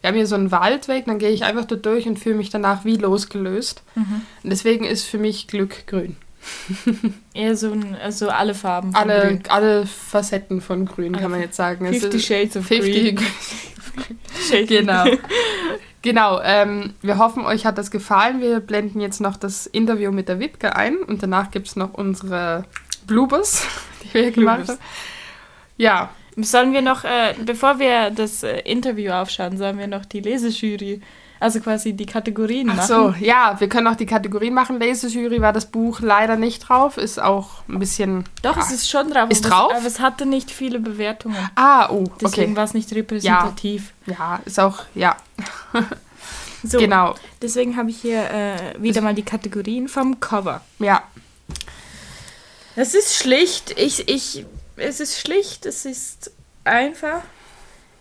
wir haben hier so einen Waldweg, dann gehe ich einfach da durch und fühle mich danach wie losgelöst. Mhm. Und deswegen ist für mich Glück grün. Eher so ein, also alle Farben. von Alle, Grün. alle Facetten von grün, Alle kann man jetzt sagen. Es 50 ist- Shades of 50 Green. Genau. Genau, ähm, wir hoffen, euch hat das gefallen. Wir blenden jetzt noch das Interview mit der Witke ein und danach gibt es noch unsere Bloopers, die wir gemacht haben. Ja, Sollen wir noch, äh, bevor wir das äh, Interview aufschauen, sollen wir noch die Lesejury, also quasi die Kategorien ach machen? so, ja, wir können auch die Kategorien machen. Lesejury war das Buch leider nicht drauf, ist auch ein bisschen... Doch, es ist schon drauf. Ist drauf? Es, aber es hatte nicht viele Bewertungen. Ah, oh, Deswegen okay. war es nicht repräsentativ. Ja, ist auch, ja, So, genau, deswegen habe ich hier äh, wieder mal die Kategorien vom Cover. ja. Es ist schlicht. Ich, ich, es ist schlicht, es ist einfach.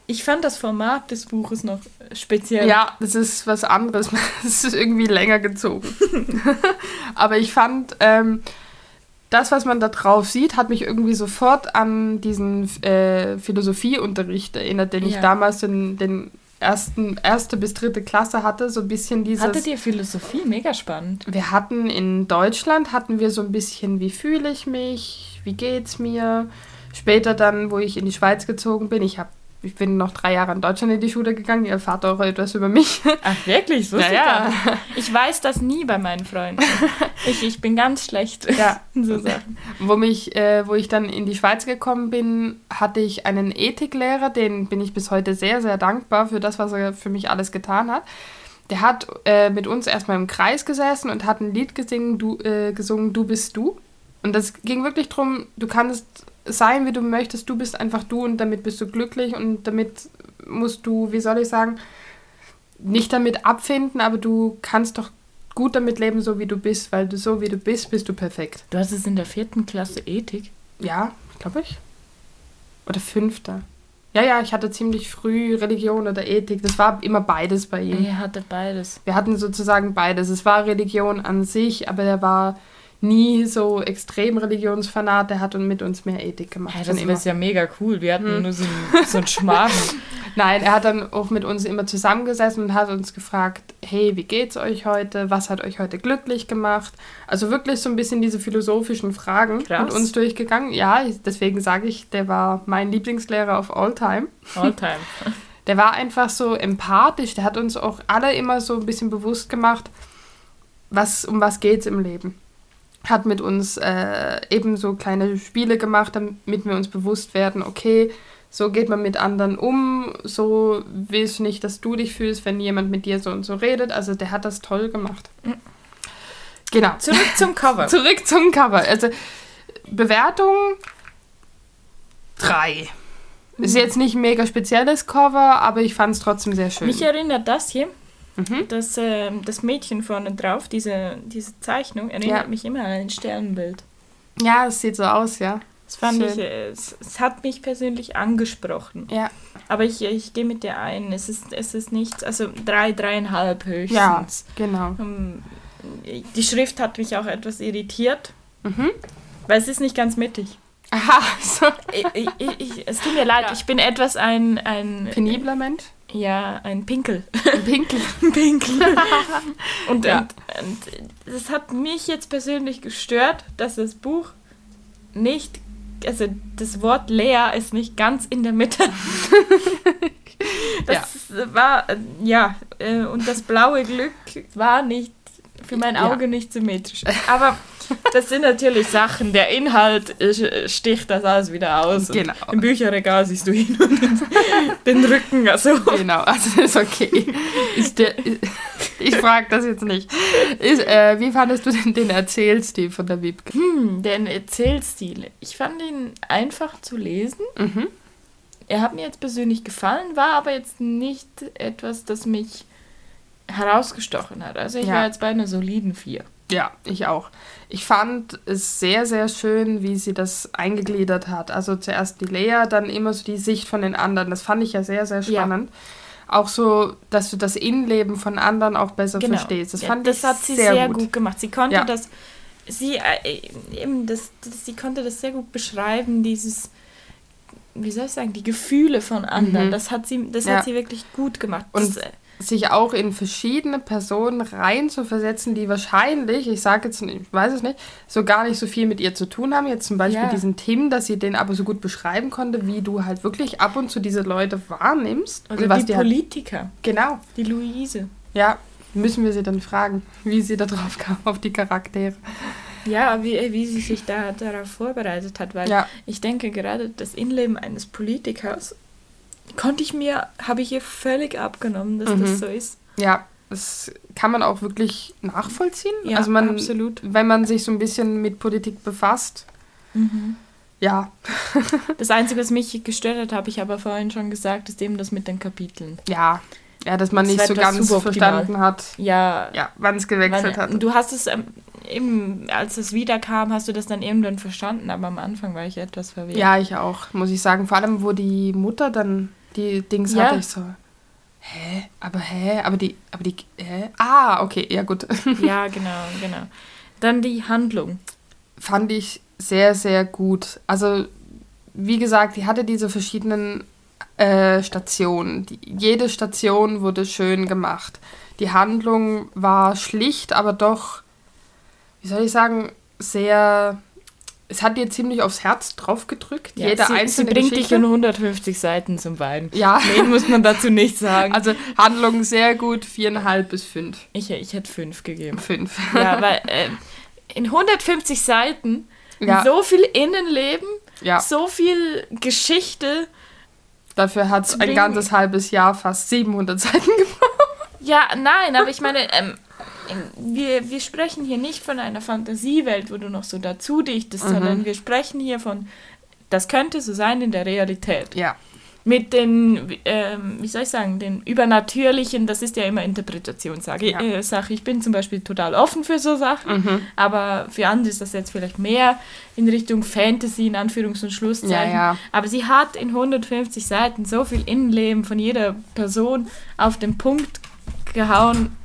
Ich fand das Format des Buches noch speziell. Ja, das ist was anderes. Es ist irgendwie länger gezogen. Aber ich fand, ähm, das, was man da drauf sieht, hat mich irgendwie sofort an diesen äh, Philosophieunterricht erinnert, den ich Ja. damals in den ersten, erste bis dritte Klasse hatte. So ein bisschen dieses. Hattet ihr Philosophie? Mega spannend. wir hatten in Deutschland, hatten wir so ein bisschen, wie fühle ich mich, wie geht's mir. Später dann, wo ich in die Schweiz gezogen bin, ich habe ich bin noch drei Jahre in Deutschland in die Schule gegangen. Ihr erfahrt auch etwas über mich. Ach, wirklich? So Ja, ist ja. Ich weiß das nie bei meinen Freunden. Ich, ich bin ganz schlecht Ja. in so Sachen. Wo, mich, äh, wo ich dann in die Schweiz gekommen bin, hatte ich einen Ethiklehrer, den bin ich bis heute sehr, sehr dankbar für das, was er für mich alles getan hat. Der hat äh, mit uns erstmal im Kreis gesessen und hat ein Lied gesingen, du, äh, gesungen, Du bist du. Und das ging wirklich darum, du kannst sein, wie du möchtest, du bist einfach du und damit bist du glücklich und damit musst du, wie soll ich sagen, nicht damit abfinden, aber du kannst doch gut damit leben, so wie du bist, weil du so wie du bist, bist du perfekt. Du hast es in der vierten Klasse Ethik. Ja, glaube ich. Oder fünfter. Ja, ja, ich hatte ziemlich früh Religion oder Ethik. Das war immer beides bei ihm. Er hatte beides. Wir hatten sozusagen beides. Es war Religion an sich, aber er war nie so extrem Religionsfanat. Der hat mit uns mehr Ethik gemacht. Ja, das ist ja mega cool. Wir hatten Hm. nur so einen, so einen Schmarrn. Nein, er hat dann auch mit uns immer zusammengesessen und hat uns gefragt, hey, wie geht's euch heute? Was hat euch heute glücklich gemacht? Also wirklich so ein bisschen diese philosophischen Fragen Krass. mit uns durchgegangen. Ja, deswegen sage ich, der war mein Lieblingslehrer of all time. All time. Der war einfach so empathisch, der hat uns auch alle immer so ein bisschen bewusst gemacht, was, um was geht's im Leben. Hat mit uns äh, eben so kleine Spiele gemacht, damit wir uns bewusst werden, okay, so geht man mit anderen um, so willst du nicht, dass du dich fühlst, wenn jemand mit dir so und so redet. Also der hat das toll gemacht. Genau. Zurück zum Cover. Zurück zum Cover. Also Bewertung 3. Ist jetzt nicht ein mega spezielles Cover, aber ich fand es trotzdem sehr schön. Mich erinnert das hier, Mhm. das, ähm, das Mädchen vorne drauf, diese, diese Zeichnung, erinnert Ja. mich immer an ein Sternbild. Ja, es sieht so aus, ja. Das fand Schön. ich, äh, es, es hat mich persönlich angesprochen. Ja, Aber ich, ich gehe mit dir ein. Es ist, es ist nichts, also drei, dreieinhalb höchstens. ja genau. Ähm, Die Schrift hat mich auch etwas irritiert, Mhm. weil es ist nicht ganz mittig. Aha, so. Ich, ich, ich, es tut mir leid, Ja. ich bin etwas ein, ein Penibler Mensch. Ja, ein Pinkel. Ein Pinkel. Pinkel. und, Ja. und, und das hat mich jetzt persönlich gestört, dass das Buch nicht, also das Wort leer ist nicht ganz in der Mitte. das war, äh, ja, äh, und das blaue Glück war nicht, für mein Ja. Auge nicht symmetrisch. Aber das sind natürlich Sachen, der Inhalt äh, sticht das alles wieder aus. Genau. Im Bücherregal siehst du hin und den Rücken, also Genau, also ist okay. Ist der, ich frage das jetzt nicht. Ist, äh, wie fandest du denn den Erzählstil von der Wiebke? Hm, den Erzählstil. Ich fand ihn einfach zu lesen. Mhm. Er hat mir jetzt persönlich gefallen, war aber jetzt nicht etwas, das mich herausgestochen hat. Also ich Ja. war jetzt bei einer soliden 4. Ja, ich auch. Ich fand es sehr, sehr schön, wie sie das eingegliedert hat. Also zuerst die Lea, dann immer so die Sicht von den anderen. Das fand ich ja sehr, sehr Ja. spannend. Auch so, dass du das Innenleben von anderen auch besser verstehst. Das Genau. Ja, fand das ich hat sie sehr, sehr, gut. gut. gemacht. Sie konnte Ja. das, sie äh, eben das, das, sie konnte das sehr gut beschreiben, dieses wie soll ich sagen, die Gefühle von anderen. Mhm. Das hat sie, das Ja. hat sie wirklich gut gemacht. Und das, äh, sich auch in verschiedene Personen rein zu versetzen, die wahrscheinlich, ich sage jetzt, nicht, ich weiß es nicht, so gar nicht so viel mit ihr zu tun haben. Jetzt zum Beispiel Ja. diesen Tim, dass sie den aber so gut beschreiben konnte, wie du halt wirklich ab und zu diese Leute wahrnimmst. oder was die die Politiker, Genau, die Luise. ja, müssen wir sie dann fragen, wie sie da drauf kam, auf die Charaktere. Ja, wie, wie sie sich da darauf vorbereitet hat, weil Ja. ich denke, gerade das Innenleben eines Politikers konnte ich mir, habe ich ihr völlig abgenommen, dass Mhm. das so ist. Ja, das kann man auch wirklich nachvollziehen. Ja, also man, absolut. wenn man sich so ein bisschen mit Politik befasst, ja, Das Einzige, was mich gestört hat, habe ich aber vorhin schon gesagt, ist eben das mit den Kapiteln. ja, ja, dass man Das nicht so ganz verstanden hat, Ja, ja, wann es gewechselt wann- hat. du hast es ähm, eben, als es wiederkam, hast du das dann irgendwann verstanden, aber am Anfang war ich etwas verwirrt. Ja, ich auch, muss ich sagen. Vor allem, wo die Mutter dann die Dings Ja. hatte, ich so, hä, aber hä, aber die, aber die, hä? Ah, okay, ja gut. ja, genau, genau. Dann die Handlung. Fand ich sehr, sehr gut. Also, wie gesagt, die hatte diese verschiedenen äh, Stationen. Die, jede Station wurde schön gemacht. Die Handlung war schlicht, aber doch, wie soll ich sagen, sehr. Es hat dir ziemlich aufs Herz draufgedrückt. Ja, Jede sie, sie einzelne bringt Geschichte. dich in 150 Seiten zum Weinen. ja, Mehr muss man dazu nicht sagen. also Handlung sehr gut, viereinhalb bis fünf. ich, ich hätte fünf gegeben. Fünf. Ja, weil äh, in 150 Seiten Ja. so viel Innenleben, Ja, so viel Geschichte. dafür hat es ein ganzes halbes Jahr fast 700 Seiten gebraucht. Ja, nein, aber ich meine, ähm, wir, wir sprechen hier nicht von einer Fantasiewelt, wo du noch so dazu dichtest, Mhm. sondern wir sprechen hier von, das könnte so sein in der Realität. Ja, Mit den, ähm, wie soll ich sagen, den Übernatürlichen, das ist ja immer Interpretationssache. Ja. Äh, Sache. Ich bin zum Beispiel total offen für so Sachen, Mhm. aber für andere ist das jetzt vielleicht mehr in Richtung Fantasy, in Anführungs- und Schlusszeichen. Ja, ja. Aber sie hat in 150 Seiten so viel Innenleben von jeder Person auf den Punkt gehauen,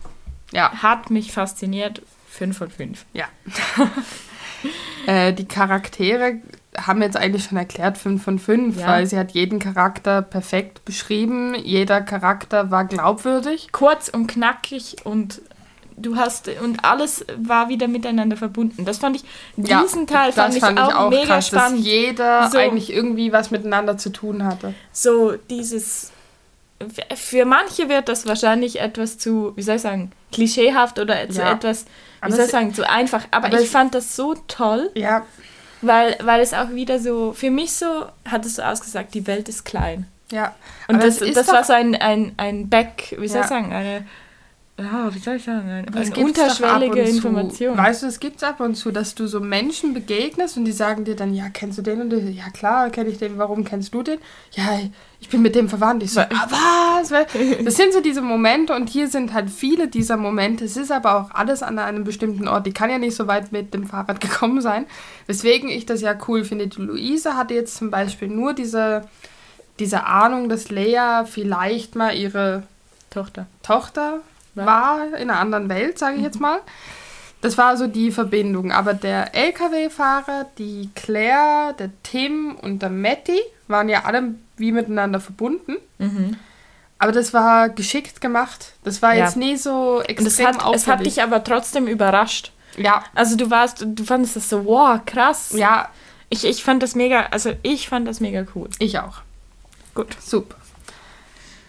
ja, hat mich fasziniert. 5 von 5. ja. äh, die Charaktere haben wir jetzt eigentlich schon erklärt, 5 von 5, Ja. weil sie hat jeden Charakter perfekt beschrieben. Jeder Charakter war glaubwürdig. Kurz und knackig und du hast und alles war wieder miteinander verbunden. Das fand ich, Ja, diesen Teil das fand ich auch, mega krass, dass spannend. jeder So. eigentlich irgendwie was miteinander zu tun hatte. So dieses, für manche wird das wahrscheinlich etwas zu, wie soll ich sagen, klischeehaft oder zu Ja. etwas, wie Aber soll ich sagen, zu einfach. Aber, aber ich fand das so toll, Ja, weil, weil es auch wieder so, für mich so, hat es so ausgesagt, die Welt ist klein. ja. Und das, das war so ein, ein, ein Back, wie soll Ja. ich sagen, eine, ja, wie soll ich sagen, eine, Aber eine unterschwellige. Information. Weißt du, es gibt es ab und zu, dass du so Menschen begegnest und die sagen dir dann, ja, kennst du den? Und du, ja klar, kenne ich den. Warum kennst du den? Ja, ich bin mit dem verwandt. Ich so, ah, was? Das sind so diese Momente und hier sind halt viele dieser Momente. Es ist aber auch alles an einem bestimmten Ort. Die kann ja nicht so weit mit dem Fahrrad gekommen sein. Weswegen ich das ja cool finde. Die Luise hatte jetzt zum Beispiel nur diese, diese Ahnung, dass Lea vielleicht mal ihre Tochter. Tochter Ja. war in einer anderen Welt, sage ich jetzt mal. Das war so die Verbindung. Aber der LKW-Fahrer, die Claire, der Tim und der Matti waren ja alle wie miteinander verbunden. Mhm. Aber das war geschickt gemacht. Das war Ja. jetzt nie so extrem es hat, es hat dich aber trotzdem überrascht. ja, Also du warst, du fandest das so, wow, krass. ja, Ich, ich fand das mega, also ich fand das mega cool. ich auch. Gut. Super.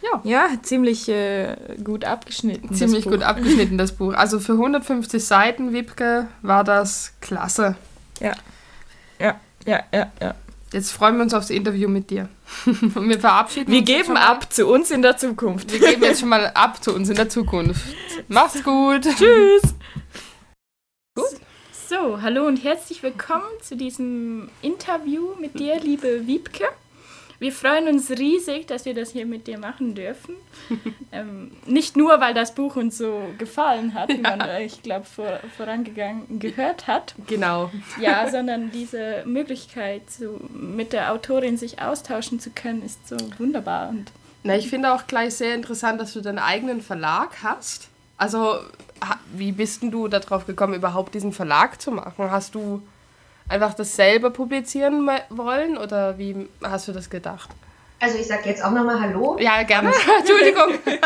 Ja. Ja, ziemlich äh, gut abgeschnitten. das Ziemlich gut abgeschnitten, das Buch. Also für 150 Seiten, Wipke, war das klasse. Ja. Ja, ja, ja, ja. Jetzt freuen wir uns aufs Interview mit dir. Und wir verabschieden Wir uns jetzt geben ab zu uns in der Zukunft. Wir geben jetzt schon mal ab zu uns in der Zukunft. Macht's gut. Tschüss. Gut. So, hallo und herzlich willkommen zu diesem Interview mit dir, liebe Wiebke. Wir freuen uns riesig, dass wir das hier mit dir machen dürfen. ähm, nicht nur, weil das Buch uns so gefallen hat, wie man, ich glaube, vor, vorangegangen gehört hat, Genau. ja, sondern diese Möglichkeit, so mit der Autorin sich austauschen zu können, ist so wunderbar. Und Na, ich finde auch gleich sehr interessant, dass du deinen eigenen Verlag hast. Also, wie bist denn du darauf gekommen, überhaupt diesen Verlag zu machen? Hast du, einfach das selber publizieren wollen oder wie hast du das gedacht? Also ich sage jetzt auch nochmal Hallo. Ja, gerne. Entschuldigung.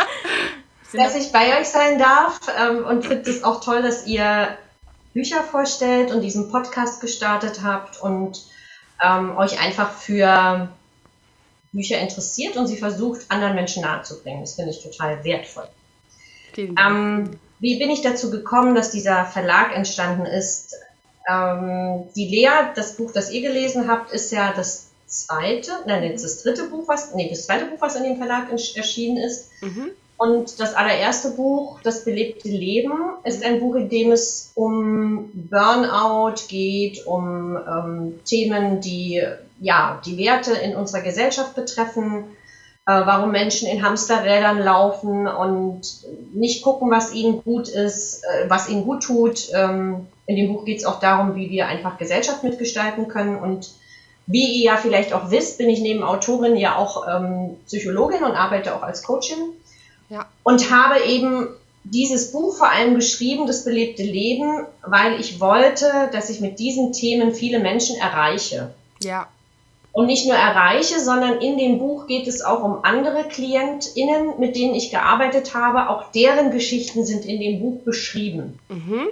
dass ich bei euch sein darf ähm, und finde es auch toll, dass ihr Bücher vorstellt und diesen Podcast gestartet habt und ähm, euch einfach für Bücher interessiert und sie versucht, anderen Menschen nahezubringen. Das finde ich total wertvoll. Ähm, wie bin ich dazu gekommen, dass dieser Verlag entstanden ist? Ähm, die Lea, das Buch, das ihr gelesen habt, ist ja das zweite, nein, das dritte Buch, was, nee, das zweite Buch, was in dem Verlag erschienen ist. Mhm. Und das allererste Buch, Das belebte Leben, ist ein Buch, in dem es um Burnout geht, um ähm, Themen, die ja die Werte in unserer Gesellschaft betreffen, warum Menschen in Hamsterrädern laufen und nicht gucken, was ihnen gut ist, äh, was ihnen gut tut. Ähm, in dem Buch geht es auch darum, wie wir einfach Gesellschaft mitgestalten können und wie ihr ja vielleicht auch wisst, bin ich neben Autorin ja auch ähm, Psychologin und arbeite auch als Coachin. Ja. Und habe eben dieses Buch vor allem geschrieben, das belebte Leben, weil ich wollte, dass ich mit diesen Themen viele Menschen erreiche. Ja. Und nicht nur erreiche, sondern in dem Buch geht es auch um andere KlientInnen, mit denen ich gearbeitet habe. Auch deren Geschichten sind in dem Buch beschrieben. Mhm.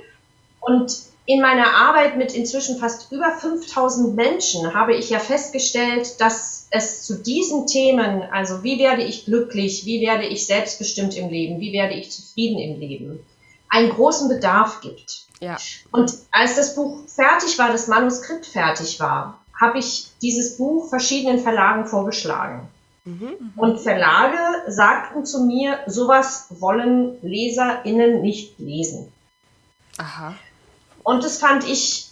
Und in meiner Arbeit mit inzwischen fast über 5000 Menschen habe ich ja festgestellt, dass es zu diesen Themen, also wie werde ich glücklich, wie werde ich selbstbestimmt im Leben, wie werde ich zufrieden im Leben, einen großen Bedarf gibt. Ja. Und als das Buch fertig war, das Manuskript fertig war, habe ich dieses Buch verschiedenen Verlagen vorgeschlagen. Mhm. Und Verlage sagten zu mir, sowas wollen LeserInnen nicht lesen. Aha. Und das fand ich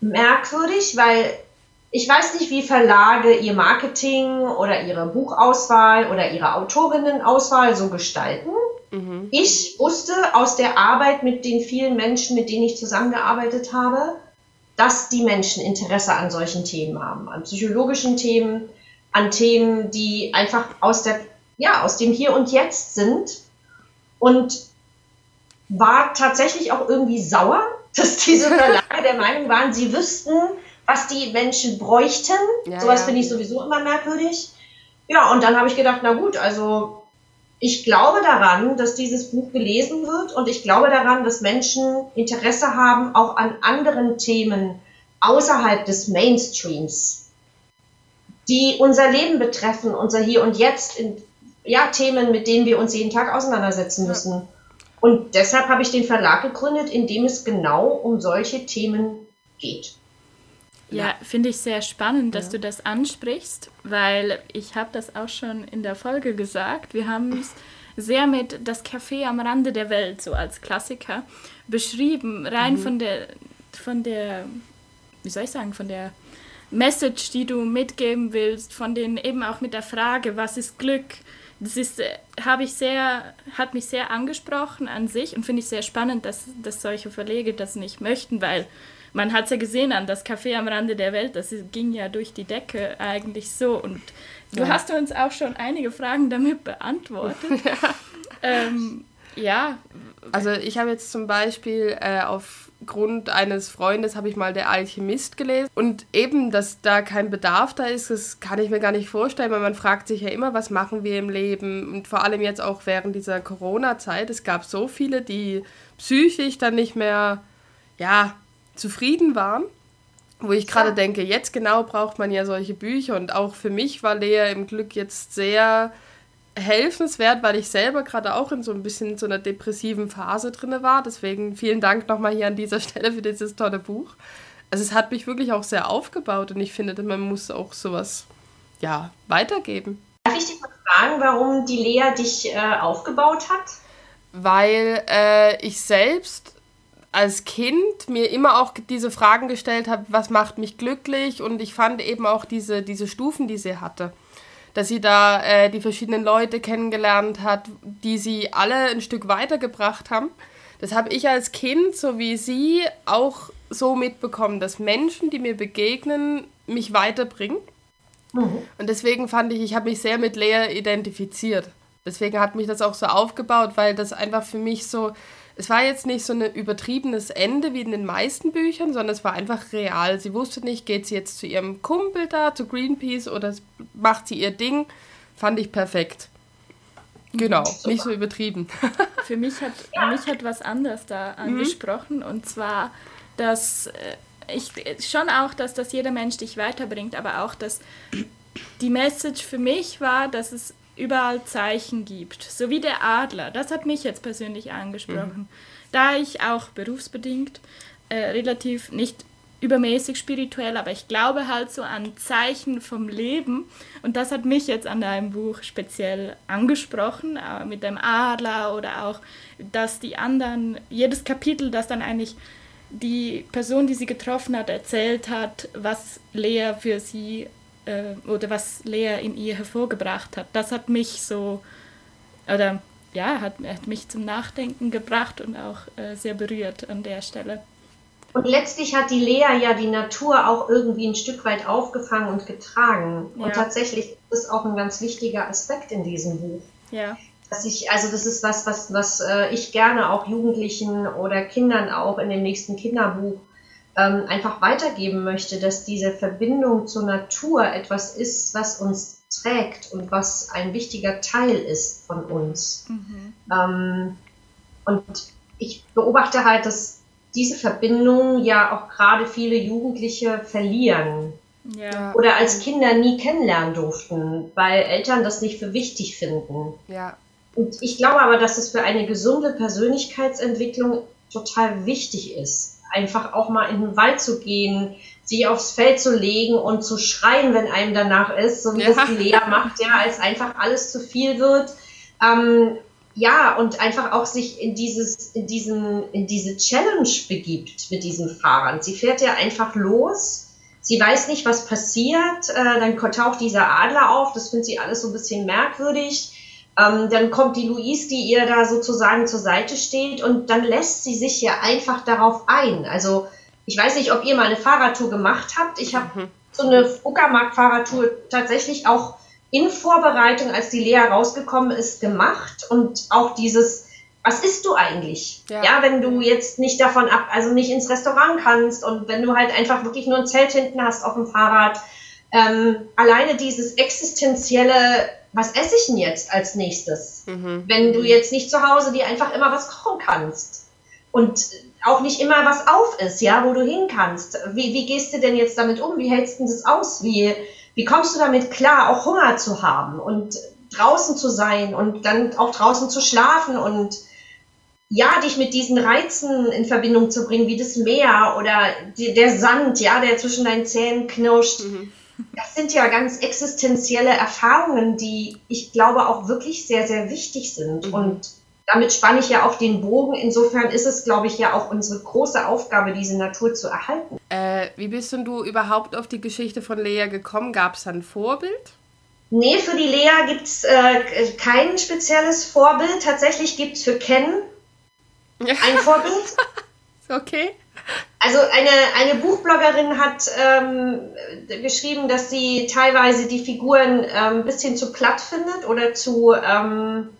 merkwürdig, weil ich weiß nicht, wie Verlage ihr Marketing oder ihre Buchauswahl oder ihre Autorinnenauswahl so gestalten. Mhm. Ich wusste aus der Arbeit mit den vielen Menschen, mit denen ich zusammengearbeitet habe, dass die Menschen Interesse an solchen Themen haben, an psychologischen Themen, an Themen, die einfach aus der, ja, aus dem Hier und Jetzt sind. Und war tatsächlich auch irgendwie sauer, dass diese Verlage der Meinung waren, sie wüssten, was die Menschen bräuchten. Ja, Sowas ja. finde ich sowieso immer merkwürdig. Ja, und dann habe ich gedacht, na gut, also ich glaube daran, dass dieses Buch gelesen wird und ich glaube daran, dass Menschen Interesse haben, auch an anderen Themen außerhalb des Mainstreams, die unser Leben betreffen, unser Hier und Jetzt, in, ja, Themen, mit denen wir uns jeden Tag auseinandersetzen müssen. Ja. Und deshalb habe ich den Verlag gegründet, in dem es genau um solche Themen geht. Ja, finde ich sehr spannend, dass ja. du das ansprichst, weil ich habe das auch schon in der Folge gesagt. Wir haben es sehr mit Das Café am Rande der Welt, so als Klassiker, beschrieben, rein mhm. von der, von der, wie soll ich sagen, von der Message, die du mitgeben willst, von den eben auch mit der Frage, was ist Glück, das ist, äh, habe ich sehr, hat mich sehr angesprochen an sich und finde ich sehr spannend, dass, dass solche Verlege das nicht möchten, weil man hat es ja gesehen an das Café am Rande der Welt, das ging ja durch die Decke eigentlich so und du ja. hast uns auch schon einige Fragen damit beantwortet. ja. Ähm, ja. Also ich habe jetzt zum Beispiel äh, auf Grund eines Freundes habe ich mal Der Alchemist gelesen. Und eben, dass da kein Bedarf da ist, das kann ich mir gar nicht vorstellen, weil man fragt sich ja immer, was machen wir im Leben? Und vor allem jetzt auch während dieser Corona-Zeit. Es gab so viele, die psychisch dann nicht mehr, ja, zufrieden waren. Wo ich gerade denke, jetzt genau braucht man ja solche Bücher. Und auch für mich war Lea im Glück jetzt sehr helfenswert, weil ich selber gerade auch in so ein bisschen so einer depressiven Phase drin war. Deswegen vielen Dank nochmal hier an dieser Stelle für dieses tolle Buch. Also es hat mich wirklich auch sehr aufgebaut und ich finde, man muss auch sowas ja weitergeben. Darf ich dich mal fragen, warum die Lea dich äh, aufgebaut hat? Weil äh, ich selbst als Kind mir immer auch diese Fragen gestellt habe, was macht mich glücklich und ich fand eben auch diese, diese Stufen, die sie hatte dass sie da äh, die verschiedenen Leute kennengelernt hat, die sie alle ein Stück weitergebracht haben. Das habe ich als Kind, so wie sie, auch so mitbekommen, dass Menschen, die mir begegnen, mich weiterbringen. Mhm. Und deswegen fand ich, ich habe mich sehr mit Lea identifiziert. Deswegen hat mich das auch so aufgebaut, weil das einfach für mich so es war jetzt nicht so ein übertriebenes Ende wie in den meisten Büchern, sondern es war einfach real. Sie wusste nicht, geht sie jetzt zu ihrem Kumpel da, zu Greenpeace oder macht sie ihr Ding. Fand ich perfekt. Genau, Super. nicht so übertrieben. Für mich hat, mich hat was anderes da mhm. angesprochen mhm. und zwar, dass äh, ich schon auch, dass das jeder Mensch dich weiterbringt, aber auch, dass die Message für mich war, dass es überall Zeichen gibt, so wie der Adler. Das hat mich jetzt persönlich angesprochen. Mhm. Da ich auch berufsbedingt äh, relativ nicht übermäßig spirituell, aber ich glaube halt so an Zeichen vom Leben und das hat mich jetzt an deinem Buch speziell angesprochen, äh, mit dem Adler oder auch, dass die anderen, jedes Kapitel, das dann eigentlich die Person, die sie getroffen hat, erzählt hat, was Lea für sie äh, oder was Lea in ihr hervorgebracht hat. Das hat mich so, oder ja, hat, hat mich zum Nachdenken gebracht und auch äh, sehr berührt an der Stelle. Und letztlich hat die Lea ja die Natur auch irgendwie ein Stück weit aufgefangen und getragen. Ja. Und tatsächlich ist auch ein ganz wichtiger Aspekt in diesem Buch. Ja. Dass ich, also das ist was, was, was äh, ich gerne auch Jugendlichen oder Kindern auch in dem nächsten Kinderbuch ähm, einfach weitergeben möchte, dass diese Verbindung zur Natur etwas ist, was uns trägt und was ein wichtiger Teil ist von uns. Mhm. Ähm, und ich beobachte halt, dass diese Verbindung ja auch gerade viele Jugendliche verlieren. Ja. Oder als Kinder nie kennenlernen durften, weil Eltern das nicht für wichtig finden. Ja. Und ich glaube aber, dass es für eine gesunde Persönlichkeitsentwicklung total wichtig ist, einfach auch mal in den Wald zu gehen, sich aufs Feld zu legen und zu schreien, wenn einem danach ist, so wie ja. das die Lea macht, ja, als einfach alles zu viel wird. Ähm, ja, und einfach auch sich in dieses, in diesen, in diese Challenge begibt mit diesem Fahrrad. Sie fährt ja einfach los. Sie weiß nicht, was passiert. Äh, dann taucht dieser Adler auf. Das findet sie alles so ein bisschen merkwürdig. Ähm, dann kommt die Louise, die ihr da sozusagen zur Seite steht und dann lässt sie sich ja einfach darauf ein. Also ich weiß nicht, ob ihr mal eine Fahrradtour gemacht habt. Ich habe mhm. so eine Uckermark-Fahrradtour tatsächlich auch in Vorbereitung, als die Lea rausgekommen ist, gemacht und auch dieses, was isst du eigentlich? Ja. ja, wenn du jetzt nicht davon ab, also nicht ins Restaurant kannst und wenn du halt einfach wirklich nur ein Zelt hinten hast auf dem Fahrrad. Ähm, alleine dieses existenzielle was esse ich denn jetzt als nächstes? Mhm. Wenn du jetzt nicht zu Hause dir einfach immer was kochen kannst und auch nicht immer was auf ist, ja, wo du hin kannst. Wie, wie gehst du denn jetzt damit um? Wie hältst du das aus? Wie, wie kommst du damit klar, auch Hunger zu haben und draußen zu sein und dann auch draußen zu schlafen und ja, dich mit diesen Reizen in Verbindung zu bringen, wie das Meer oder die, der Sand, ja, der zwischen deinen Zähnen knirscht. Mhm. Das sind ja ganz existenzielle Erfahrungen, die ich glaube auch wirklich sehr, sehr wichtig sind. Mhm. Und damit spanne ich ja auch den Bogen. Insofern ist es, glaube ich, ja auch unsere große Aufgabe, diese Natur zu erhalten. Äh, wie bist denn du überhaupt auf die Geschichte von Lea gekommen? Gab es ein Vorbild? Nee, für die Lea gibt es äh, kein spezielles Vorbild. Tatsächlich gibt es für Ken ein Vorbild. okay. Also eine, eine Buchbloggerin hat ähm, geschrieben, dass sie teilweise die Figuren ein ähm, bisschen zu platt findet oder zu, ähm,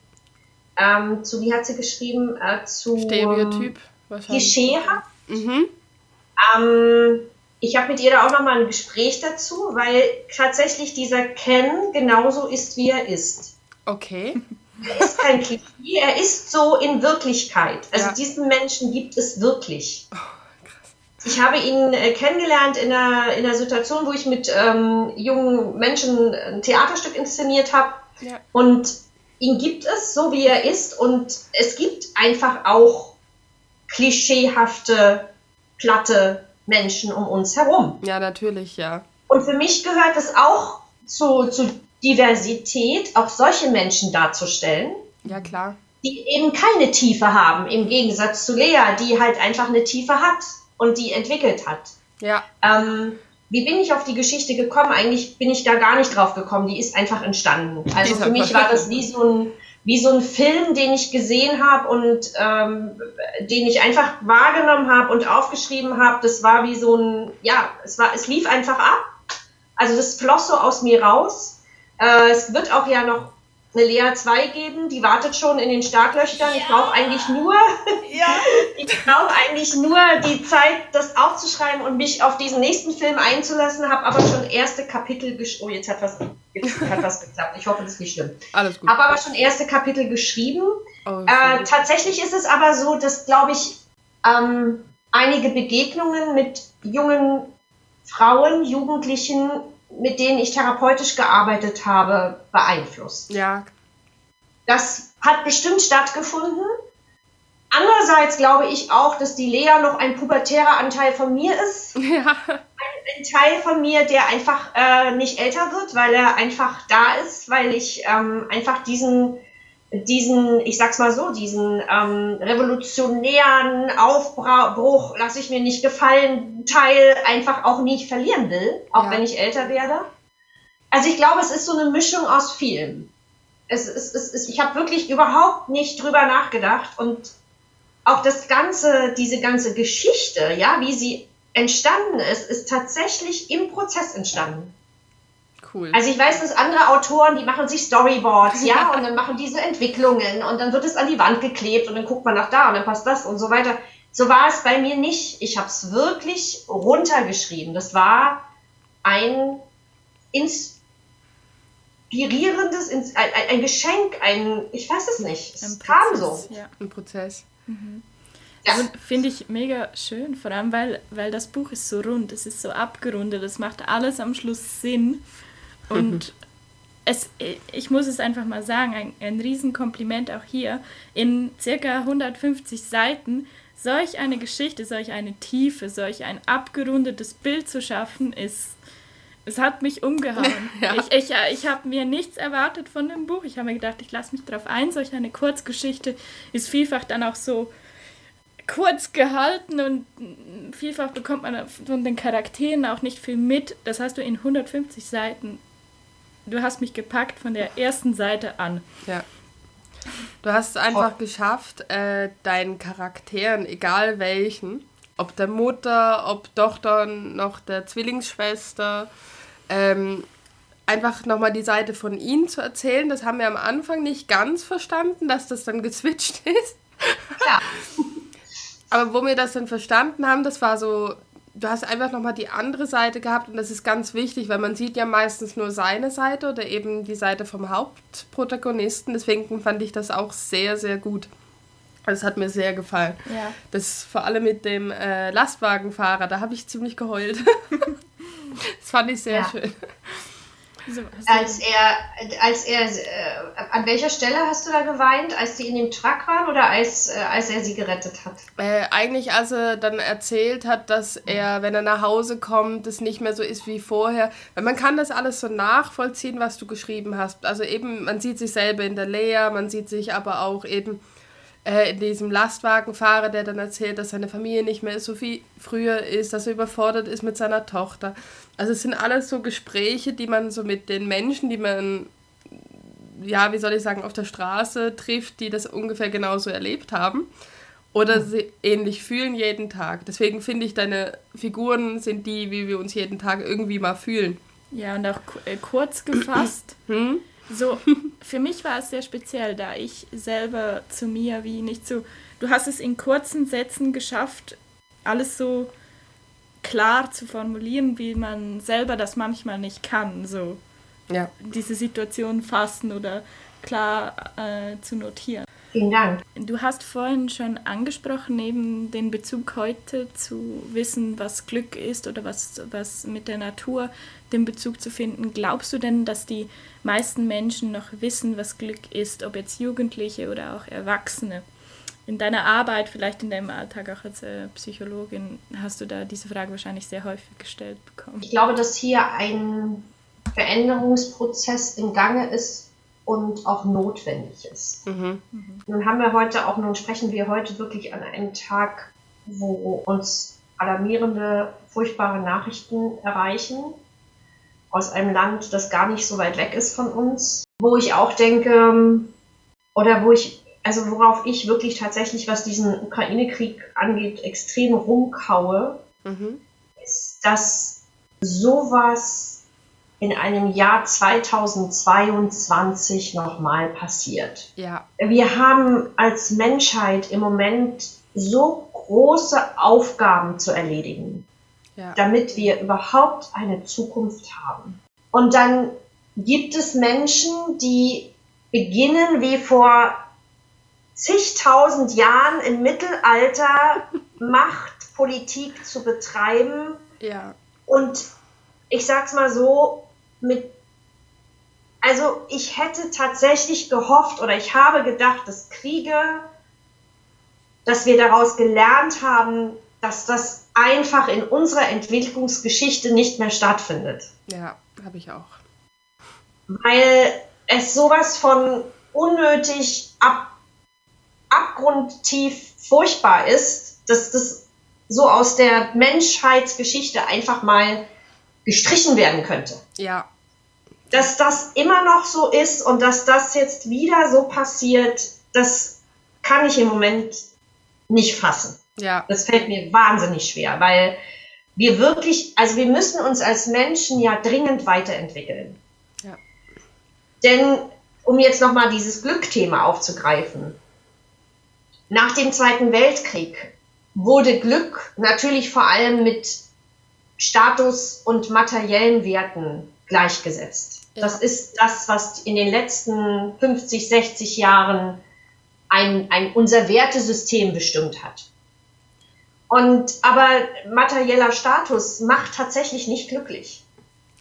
ähm, zu wie hat sie geschrieben, äh, zu Stereotyp wahrscheinlich. Klischeehaft. Mhm. Ähm, ich habe mit ihr da auch nochmal ein Gespräch dazu, weil tatsächlich dieser Ken genauso ist, wie er ist. Okay. Er ist kein Klischee, er ist so in Wirklichkeit. Also ja. diesen Menschen gibt es wirklich. Oh. Ich habe ihn äh, kennengelernt in einer, in einer Situation, wo ich mit ähm, jungen Menschen ein Theaterstück inszeniert habe. Ja. Und ihn gibt es so, wie er ist. Und es gibt einfach auch klischeehafte, platte Menschen um uns herum. Ja, natürlich, ja. Und für mich gehört es auch zu, zu Diversität, auch solche Menschen darzustellen. Ja, klar. Die eben keine Tiefe haben, im Gegensatz zu Lea, die halt einfach eine Tiefe hat und die entwickelt hat. Ja. Ähm, wie bin ich auf die Geschichte gekommen? Eigentlich bin ich da gar nicht drauf gekommen. Die ist einfach entstanden. Also für mich war das wie so ein, wie so ein Film, den ich gesehen habe und ähm, den ich einfach wahrgenommen habe und aufgeschrieben habe. Das war wie so ein, ja, es war, es lief einfach ab. Also das floss so aus mir raus. Äh, es wird auch ja noch eine Lea 2 geben, die wartet schon in den Startlöchern. Ja. Ich brauche eigentlich nur, ja. ich brauche eigentlich nur die Zeit, das aufzuschreiben und mich auf diesen nächsten Film einzulassen, habe aber schon erste Kapitel geschrieben. Oh, jetzt hat was, jetzt hat was geklappt. Ich hoffe, das ist nicht schlimm. Alles gut. Habe aber schon erste Kapitel geschrieben. Oh, äh, tatsächlich ist es aber so, dass, glaube ich, ähm, einige Begegnungen mit jungen Frauen, Jugendlichen mit denen ich therapeutisch gearbeitet habe, beeinflusst. Ja. Das hat bestimmt stattgefunden. Andererseits glaube ich auch, dass die Lea noch ein pubertärer Anteil von mir ist. Ja. Ein, ein Teil von mir, der einfach äh, nicht älter wird, weil er einfach da ist, weil ich ähm, einfach diesen diesen, ich sag's mal so, diesen ähm, revolutionären Aufbruch, lasse ich mir nicht gefallen, Teil einfach auch nicht verlieren will, auch ja. wenn ich älter werde. Also ich glaube, es ist so eine Mischung aus vielem. Es, es, es, es, ich habe wirklich überhaupt nicht drüber nachgedacht und auch das ganze, diese ganze Geschichte, ja, wie sie entstanden ist, ist tatsächlich im Prozess entstanden cool. Also ich weiß, dass andere Autoren, die machen sich Storyboards, ja, und dann machen diese Entwicklungen und dann wird es an die Wand geklebt und dann guckt man nach da und dann passt das und so weiter. So war es bei mir nicht. Ich habe es wirklich runtergeschrieben. Das war ein inspirierendes, ein, ein Geschenk, ein, ich weiß es nicht, es ein kam Prozess, so. Ja. Ein Prozess. Mhm. Ja. Also, Finde ich mega schön, vor allem weil, weil das Buch ist so rund, es ist so abgerundet, es macht alles am Schluss Sinn. Und es, ich muss es einfach mal sagen, ein, ein Riesenkompliment auch hier. In circa 150 Seiten solch eine Geschichte, solch eine Tiefe, solch ein abgerundetes Bild zu schaffen, ist. Es hat mich umgehauen. ja. Ich, ich, ich habe mir nichts erwartet von dem Buch. Ich habe mir gedacht, ich lasse mich darauf ein. Solch eine Kurzgeschichte ist vielfach dann auch so kurz gehalten und vielfach bekommt man von den Charakteren auch nicht viel mit. Das hast du in 150 Seiten du hast mich gepackt von der ersten Seite an. Ja. Du hast es einfach oh. geschafft, äh, deinen Charakteren, egal welchen, ob der Mutter, ob Tochter, noch der Zwillingsschwester, ähm, einfach nochmal die Seite von ihnen zu erzählen. Das haben wir am Anfang nicht ganz verstanden, dass das dann geswitcht ist. Ja. Aber wo wir das dann verstanden haben, das war so du hast einfach nochmal die andere Seite gehabt und das ist ganz wichtig, weil man sieht ja meistens nur seine Seite oder eben die Seite vom Hauptprotagonisten. Deswegen fand ich das auch sehr, sehr gut. Das hat mir sehr gefallen. Ja. Das vor allem mit dem äh, Lastwagenfahrer, da habe ich ziemlich geheult. das fand ich sehr ja. schön. So. Als er, als er, äh, an welcher Stelle hast du da geweint? Als sie in dem Truck waren oder als, äh, als er sie gerettet hat? Äh, eigentlich, als er dann erzählt hat, dass er, wenn er nach Hause kommt, es nicht mehr so ist wie vorher. Weil man kann das alles so nachvollziehen, was du geschrieben hast. Also eben, man sieht sich selber in der Lea, man sieht sich aber auch eben äh, in diesem Lastwagenfahrer, der dann erzählt, dass seine Familie nicht mehr so wie früher ist, dass er überfordert ist mit seiner Tochter. Also es sind alles so Gespräche, die man so mit den Menschen, die man, ja, wie soll ich sagen, auf der Straße trifft, die das ungefähr genauso erlebt haben oder mhm. sie ähnlich fühlen jeden Tag. Deswegen finde ich, deine Figuren sind die, wie wir uns jeden Tag irgendwie mal fühlen. Ja, und auch äh, kurz gefasst. Hm? So, für mich war es sehr speziell, da ich selber zu mir wie nicht so. Du hast es in kurzen Sätzen geschafft, alles so klar zu formulieren, wie man selber das manchmal nicht kann. So ja. diese Situation fassen oder klar äh, zu notieren. Vielen Dank. Du hast vorhin schon angesprochen, neben den Bezug heute zu wissen, was Glück ist oder was, was mit der Natur den Bezug zu finden. Glaubst du denn, dass die meisten Menschen noch wissen, was Glück ist, ob jetzt Jugendliche oder auch Erwachsene? In deiner Arbeit, vielleicht in deinem Alltag auch als äh, Psychologin, hast du da diese Frage wahrscheinlich sehr häufig gestellt bekommen. Ich glaube, dass hier ein Veränderungsprozess im Gange ist und auch notwendig ist. Mhm. Mhm. Nun haben wir heute auch, nun sprechen wir heute wirklich an einem Tag, wo uns alarmierende, furchtbare Nachrichten erreichen aus einem Land, das gar nicht so weit weg ist von uns, wo ich auch denke, oder wo ich, also worauf ich wirklich tatsächlich, was diesen Ukraine-Krieg angeht, extrem rumkaue, mhm. ist, dass sowas in einem Jahr 2022 nochmal passiert. Ja. Wir haben als Menschheit im Moment so große Aufgaben zu erledigen, Ja. damit wir überhaupt eine Zukunft haben. Und dann gibt es Menschen, die beginnen wie vor zigtausend Jahren im Mittelalter Machtpolitik zu betreiben Ja. und ich sag's mal so, mit, also ich hätte tatsächlich gehofft oder ich habe gedacht, dass Kriege, dass wir daraus gelernt haben, dass das einfach in unserer Entwicklungsgeschichte nicht mehr stattfindet. Ja, habe ich auch. Weil es sowas von unnötig ab, abgrundtief furchtbar ist, dass das so aus der Menschheitsgeschichte einfach mal gestrichen werden könnte Ja. dass das immer noch so ist und dass das jetzt wieder so passiert, das kann ich im Moment nicht fassen. Ja. Das fällt mir wahnsinnig schwer, weil wir wirklich, also wir müssen uns als Menschen ja dringend weiterentwickeln. Ja. Denn, um jetzt nochmal dieses Glückthema aufzugreifen, nach dem Zweiten Weltkrieg wurde Glück natürlich vor allem mit Status und materiellen Werten gleichgesetzt. Ja. Das ist das, was in den letzten 50, 60 Jahren ein, ein, unser Wertesystem bestimmt hat. Und aber materieller Status macht tatsächlich nicht glücklich.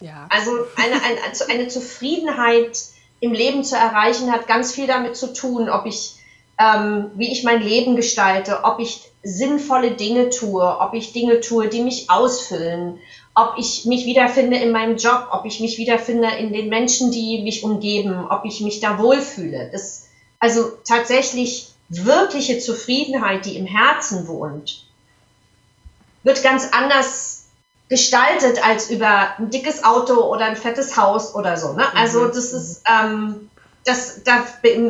Ja. Also eine, eine, eine Zufriedenheit im Leben zu erreichen, hat ganz viel damit zu tun, ob ich, ähm, wie ich mein Leben gestalte, ob ich sinnvolle Dinge tue, ob ich Dinge tue, die mich ausfüllen, ob ich mich wiederfinde in meinem Job, ob ich mich wiederfinde in den Menschen, die mich umgeben, ob ich mich da wohlfühle. Das, also tatsächlich wirkliche Zufriedenheit, die im Herzen wohnt, wird ganz anders gestaltet als über ein dickes Auto oder ein fettes Haus oder so. Ne? Also das ist, ähm, das, da,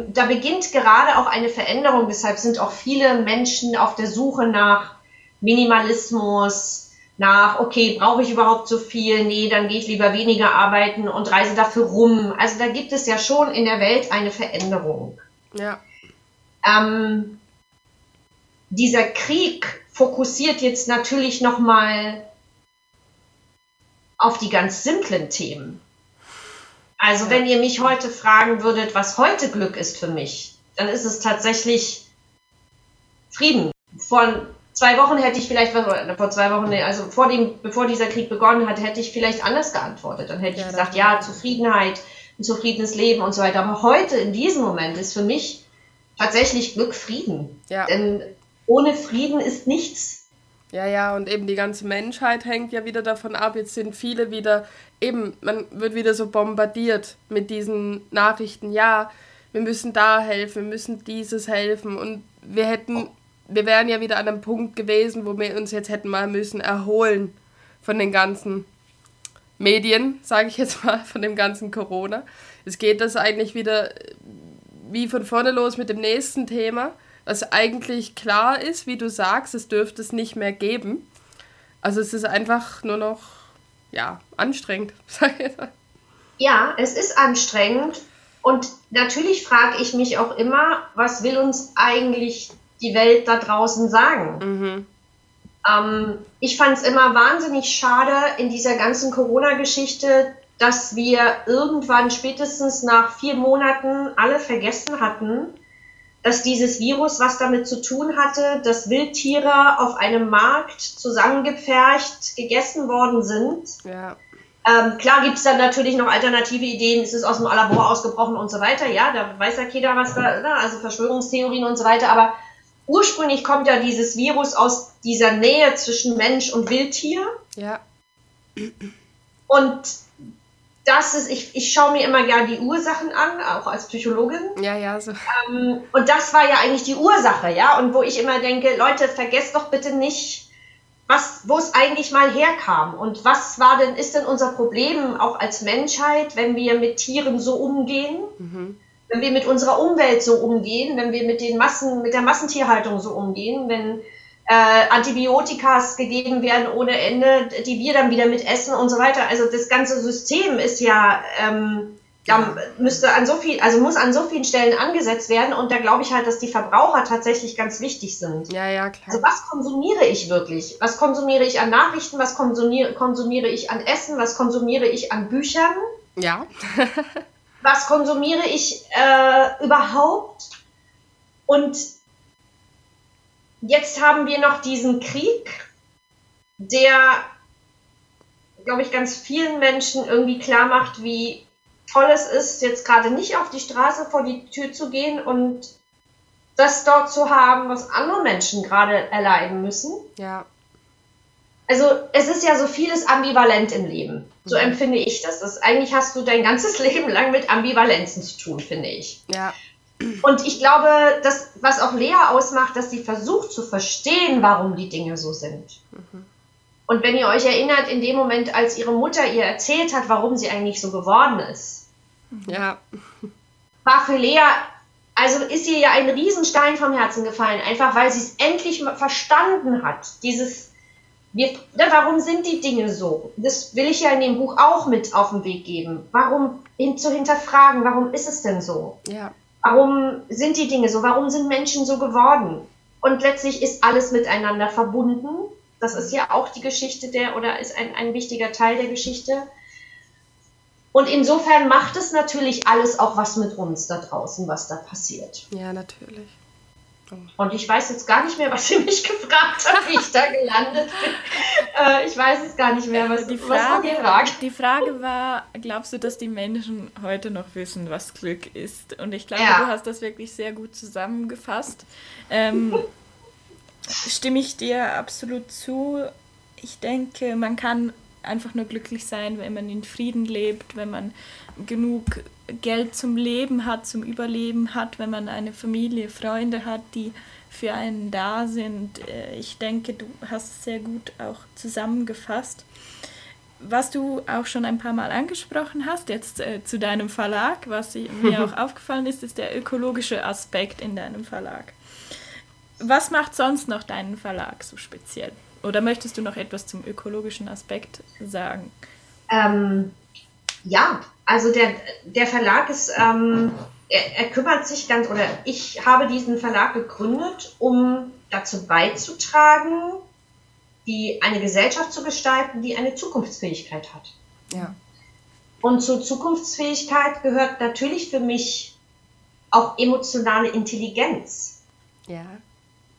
da beginnt gerade auch eine Veränderung. Deshalb sind auch viele Menschen auf der Suche nach Minimalismus, nach, okay, brauche ich überhaupt so viel? Nee, dann gehe ich lieber weniger arbeiten und reise dafür rum. Also da gibt es ja schon in der Welt eine Veränderung. Ja. Ähm, dieser Krieg fokussiert jetzt natürlich nochmal auf die ganz simplen Themen. Also wenn ihr mich heute fragen würdet, was heute Glück ist für mich, dann ist es tatsächlich Frieden. Vor zwei Wochen hätte ich vielleicht, oder vor zwei Wochen, also vor dem, bevor dieser Krieg begonnen hat, hätte ich vielleicht anders geantwortet. Dann hätte Ja, ich gesagt, ja, Zufriedenheit, ein zufriedenes Leben und so weiter. Aber heute, in diesem Moment, ist für mich tatsächlich Glück Frieden. Ja. Denn ohne Frieden ist nichts. Ja, ja, und eben die ganze Menschheit hängt ja wieder davon ab. Jetzt sind viele wieder, eben, man wird wieder so bombardiert mit diesen Nachrichten. Ja, wir müssen da helfen, wir müssen dieses helfen. Und wir hätten, wir wären ja wieder an einem Punkt gewesen, wo wir uns jetzt hätten mal müssen erholen von den ganzen Medien, sage ich jetzt mal, von dem ganzen Corona. Es geht das eigentlich wieder wie von vorne los mit dem nächsten Thema, was eigentlich klar ist, wie du sagst, es dürfte es nicht mehr geben. Also es ist einfach nur noch, ja, anstrengend. Ja, es ist anstrengend. Und natürlich frage ich mich auch immer, was will uns eigentlich die Welt da draußen sagen? Mhm. Ähm, ich fand es immer wahnsinnig schade in dieser ganzen Corona-Geschichte, dass wir irgendwann spätestens nach vier Monaten alle vergessen hatten, dass dieses Virus was damit zu tun hatte, dass Wildtiere auf einem Markt zusammengepfercht gegessen worden sind. Ja, Ähm, klar gibt es dann natürlich noch alternative Ideen, es ist aus dem Labor ausgebrochen und so weiter, ja, da weiß ja jeder, was da, ne, also Verschwörungstheorien und so weiter, aber ursprünglich kommt ja dieses Virus aus dieser Nähe zwischen Mensch und Wildtier. Ja, und das ist, ich, ich schaue mir immer gerne die Ursachen an, auch als Psychologin. ja, ja, so. Ähm, und das war ja eigentlich die Ursache, ja. Und wo ich immer denke, Leute, vergesst doch bitte nicht, was, wo es eigentlich mal herkam. Und was war denn, ist denn unser Problem auch als Menschheit, wenn wir mit Tieren so umgehen? Mhm. Wenn wir mit unserer Umwelt so umgehen, wenn wir mit den Massen, mit der Massentierhaltung so umgehen, wenn äh, Antibiotikas gegeben werden ohne Ende, die wir dann wieder mit essen und so weiter. Also das ganze System ist ja, ähm, ja, müsste an so viel, also muss an so vielen Stellen angesetzt werden und da glaube ich halt, dass die Verbraucher tatsächlich ganz wichtig sind. Ja, ja, klar. Also was konsumiere ich wirklich? Was konsumiere ich an Nachrichten? Was konsumiere, konsumiere ich an Essen? Was konsumiere ich an Büchern? Ja. was konsumiere ich äh, überhaupt? Und jetzt haben wir noch diesen Krieg, der, glaube ich, ganz vielen Menschen irgendwie klar macht, wie toll es ist, jetzt gerade nicht auf die Straße vor die Tür zu gehen und das dort zu haben, was andere Menschen gerade erleiden müssen. Ja. Also es ist ja so vieles ambivalent im Leben. So mhm. empfinde ich das. das. Eigentlich hast du dein ganzes Leben lang mit Ambivalenzen zu tun, finde ich. Ja. Und ich glaube, das, was auch Lea ausmacht, dass sie versucht zu verstehen, warum die Dinge so sind. Mhm. Und wenn ihr euch erinnert, in dem Moment, als ihre Mutter ihr erzählt hat, warum sie eigentlich so geworden ist, ja. war für Lea, also ist ihr ja ein Riesenstein vom Herzen gefallen, einfach weil sie es endlich verstanden hat. Dieses, wir, ne, warum sind die Dinge so? Das will ich ja in dem Buch auch mit auf den Weg geben. Warum hin, zu hinterfragen, warum ist es denn so? Ja. Warum sind die Dinge so? Warum sind Menschen so geworden? Und letztlich ist alles miteinander verbunden. Das ist ja auch die Geschichte der, oder ist ein, ein wichtiger Teil der Geschichte. Und insofern macht es natürlich alles auch was mit uns da draußen, was da passiert. Ja, natürlich. Und ich weiß jetzt gar nicht mehr, was sie mich gefragt hat, wie ich da gelandet bin. Äh, ich weiß es gar nicht mehr, was, die Frage, was die Frage war, glaubst du, dass die Menschen heute noch wissen, was Glück ist? Und ich glaube, ja. du hast das wirklich sehr gut zusammengefasst. Ähm, stimme ich dir absolut zu. Ich denke, man kann einfach nur glücklich sein, wenn man in Frieden lebt, wenn man genug Geld zum Leben hat, zum Überleben hat, wenn man eine Familie, Freunde hat, die für einen da sind. Äh, ich denke, du hast es sehr gut auch zusammengefasst. Was du auch schon ein paar Mal angesprochen hast, jetzt äh, zu deinem Verlag, was mir auch aufgefallen ist, ist der ökologische Aspekt in deinem Verlag. Was macht sonst noch deinen Verlag so speziell? Oder möchtest du noch etwas zum ökologischen Aspekt sagen? Ähm, ja, also der, der Verlag ist, ähm, er, er, kümmert sich ganz, oder ich habe diesen Verlag gegründet, um dazu beizutragen, die, eine Gesellschaft zu gestalten, die eine Zukunftsfähigkeit hat. Ja. Und zur Zukunftsfähigkeit gehört natürlich für mich auch emotionale Intelligenz. Ja.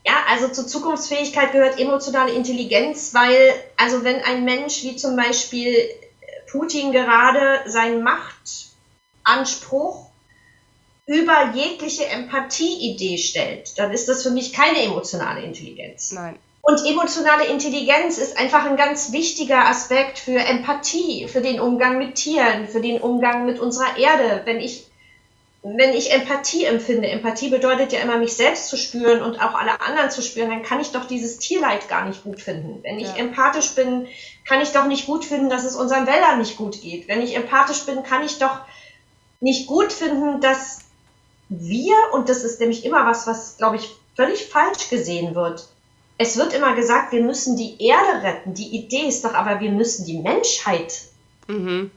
Ja, also zur Zukunftsfähigkeit gehört emotionale Intelligenz, weil, also wenn ein Mensch wie zum Beispiel Putin gerade seinen Machtanspruch über jegliche Empathieidee stellt, dann ist das für mich keine emotionale Intelligenz. Nein. Und emotionale Intelligenz ist einfach ein ganz wichtiger Aspekt für Empathie, für den Umgang mit Tieren, für den Umgang mit unserer Erde. Wenn ich wenn ich Empathie empfinde, Empathie bedeutet ja immer, mich selbst zu spüren und auch alle anderen zu spüren, dann kann ich doch dieses Tierleid gar nicht gut finden. Wenn ich ja. empathisch bin, kann ich doch nicht gut finden, dass es unseren Wäldern nicht gut geht. Wenn ich empathisch bin, kann ich doch nicht gut finden, dass wir, und das ist nämlich immer was, was, glaube ich, völlig falsch gesehen wird. Es wird immer gesagt, wir müssen die Erde retten. Die Idee ist doch aber, wir müssen die Menschheit. Mhm.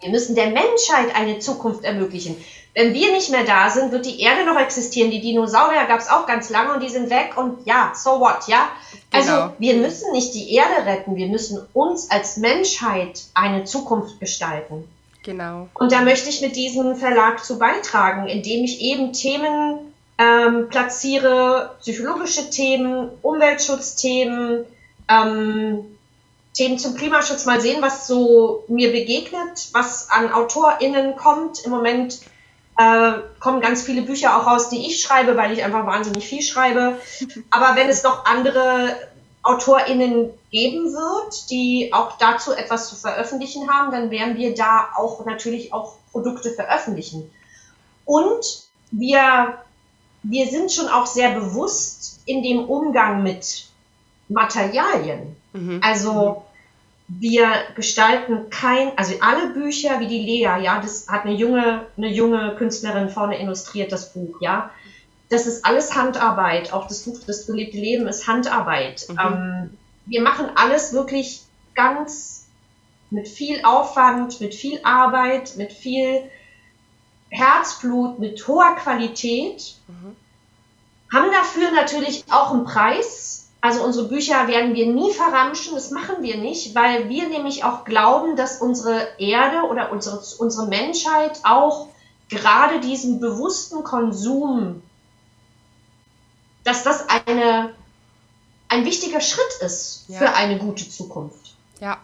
Wir müssen der Menschheit eine Zukunft ermöglichen. Wenn wir nicht mehr da sind, wird die Erde noch existieren. Die Dinosaurier gab es auch ganz lange und die sind weg und ja, so what, ja? Also genau. wir müssen nicht die Erde retten, wir müssen uns als Menschheit eine Zukunft gestalten. Genau. Und da möchte ich mit diesem Verlag zu beitragen, indem ich eben Themen ähm, platziere, psychologische Themen, Umweltschutzthemen, ähm, Themen zum Klimaschutz mal sehen, was so mir begegnet, was an AutorInnen kommt. Im Moment äh, kommen ganz viele Bücher auch raus, die ich schreibe, weil ich einfach wahnsinnig viel schreibe. Aber wenn es noch andere AutorInnen geben wird, die auch dazu etwas zu veröffentlichen haben, dann werden wir da auch natürlich auch Produkte veröffentlichen. Und wir, wir sind schon auch sehr bewusst in dem Umgang mit Materialien. Mhm. Also wir gestalten kein, also alle Bücher wie die Lea, ja, das hat eine junge, eine junge Künstlerin vorne illustriert, das Buch, ja. das ist alles Handarbeit. Auch das Buch Das gelebte Leben ist Handarbeit. Mhm. Ähm, wir machen alles wirklich ganz mit viel Aufwand, mit viel Arbeit, mit viel Herzblut, mit hoher Qualität. Mhm. Haben dafür natürlich auch einen Preis. Also unsere Bücher werden wir nie verramschen, das machen wir nicht, weil wir nämlich auch glauben, dass unsere Erde oder unsere, unsere Menschheit auch gerade diesen bewussten Konsum dass das eine, ein wichtiger Schritt ist ja. für eine gute Zukunft. Ja.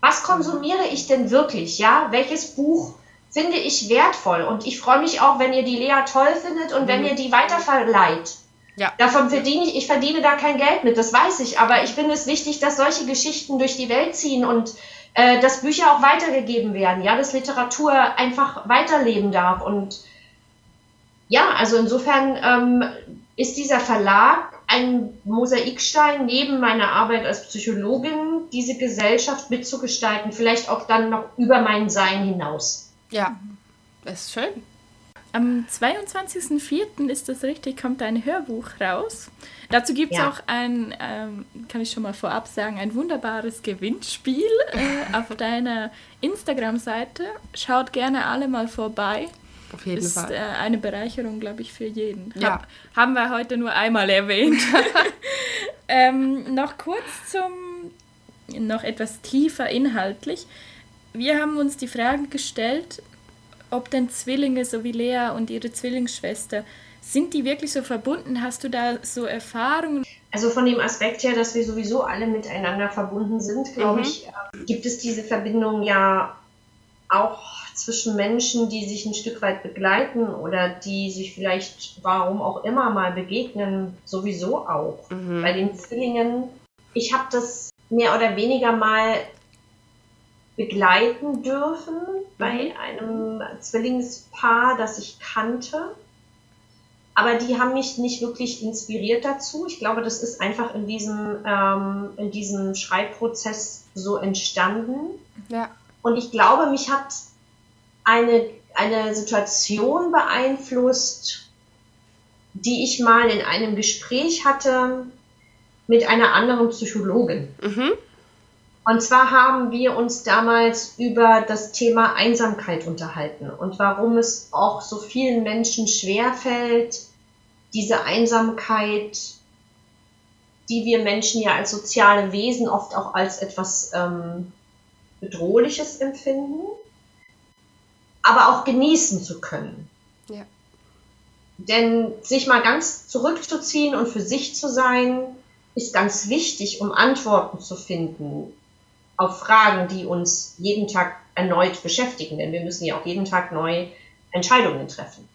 Was konsumiere ich denn wirklich? Ja, welches Buch finde ich wertvoll? Und ich freue mich auch, wenn ihr die Lea toll findet und mhm. wenn ihr die weiterverleiht. Ja. Davon verdiene ich, ich verdiene da kein Geld mit, das weiß ich, aber ich finde es wichtig, dass solche Geschichten durch die Welt ziehen und äh, dass Bücher auch weitergegeben werden, ja, dass Literatur einfach weiterleben darf und ja, also insofern ähm, ist dieser Verlag ein Mosaikstein neben meiner Arbeit als Psychologin, diese Gesellschaft mitzugestalten, vielleicht auch dann noch über mein Sein hinaus. Ja, das ist schön. Am 22.04. ist das richtig, kommt ein Hörbuch raus. Dazu gibt es ja. auch ein, ähm, kann ich schon mal vorab sagen, ein wunderbares Gewinnspiel äh, auf deiner Instagram-Seite. Schaut gerne alle mal vorbei. Auf jeden ist, Fall. Äh, eine Bereicherung, glaube ich, für jeden. Ja. Hab, haben wir heute nur einmal erwähnt. ähm, noch kurz zum, noch etwas tiefer inhaltlich. Wir haben uns die Frage gestellt, ob denn Zwillinge, so wie Lea und ihre Zwillingsschwester, sind die wirklich so verbunden? Hast du da so Erfahrungen? Also von dem Aspekt her, dass wir sowieso alle miteinander verbunden sind, glaube mhm. ich, äh, gibt es diese Verbindung ja auch zwischen Menschen, die sich ein Stück weit begleiten oder die sich vielleicht, warum auch immer, mal begegnen, sowieso auch. Mhm. Bei den Zwillingen, ich habe das mehr oder weniger mal begleiten dürfen bei mhm. einem Zwillingspaar, das ich kannte. Aber die haben mich nicht wirklich inspiriert dazu. Ich glaube, das ist einfach in diesem, ähm, in diesem Schreibprozess so entstanden. Ja. Und ich glaube, mich hat eine, eine Situation beeinflusst, die ich mal in einem Gespräch hatte mit einer anderen Psychologin. Mhm. Und zwar haben wir uns damals über das Thema Einsamkeit unterhalten und warum es auch so vielen Menschen schwerfällt, diese Einsamkeit, die wir Menschen ja als soziale Wesen oft auch als etwas ähm, Bedrohliches empfinden, aber auch genießen zu können. Ja. Denn sich mal ganz zurückzuziehen und für sich zu sein, ist ganz wichtig, um Antworten zu finden auf Fragen, die uns jeden Tag erneut beschäftigen, denn wir müssen ja auch jeden Tag neu Entscheidungen treffen.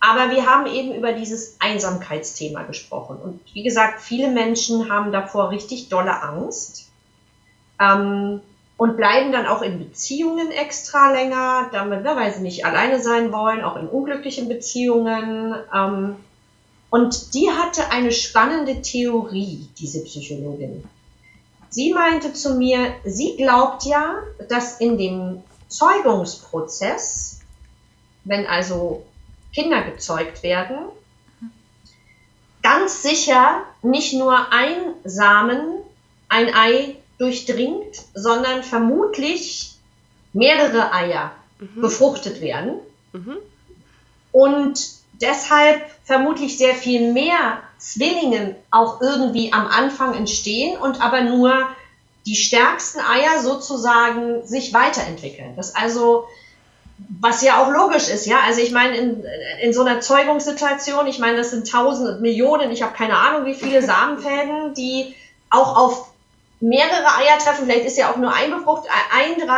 Aber wir haben eben über dieses Einsamkeitsthema gesprochen. Und wie gesagt, viele Menschen haben davor richtig dolle Angst. Ähm, und bleiben dann auch in Beziehungen extra länger, damit, weil sie nicht alleine sein wollen, auch in unglücklichen Beziehungen. Ähm, und die hatte eine spannende Theorie, diese Psychologin. Sie meinte zu mir, sie glaubt ja, dass in dem Zeugungsprozess, wenn also Kinder gezeugt werden, ganz sicher nicht nur ein Samen, ein Ei durchdringt, sondern vermutlich mehrere Eier mhm. befruchtet werden. Mhm. Und deshalb vermutlich sehr viel mehr Zwillinge auch irgendwie am Anfang entstehen und aber nur die stärksten Eier sozusagen sich weiterentwickeln. Das also, was ja auch logisch ist, ja. Also ich meine, in, in so einer Zeugungssituation, ich meine, das sind tausende, Millionen, ich habe keine Ahnung, wie viele Samenfäden, die auch auf mehrere Eier treffen. Vielleicht ist ja auch nur ein Befrucht, ein,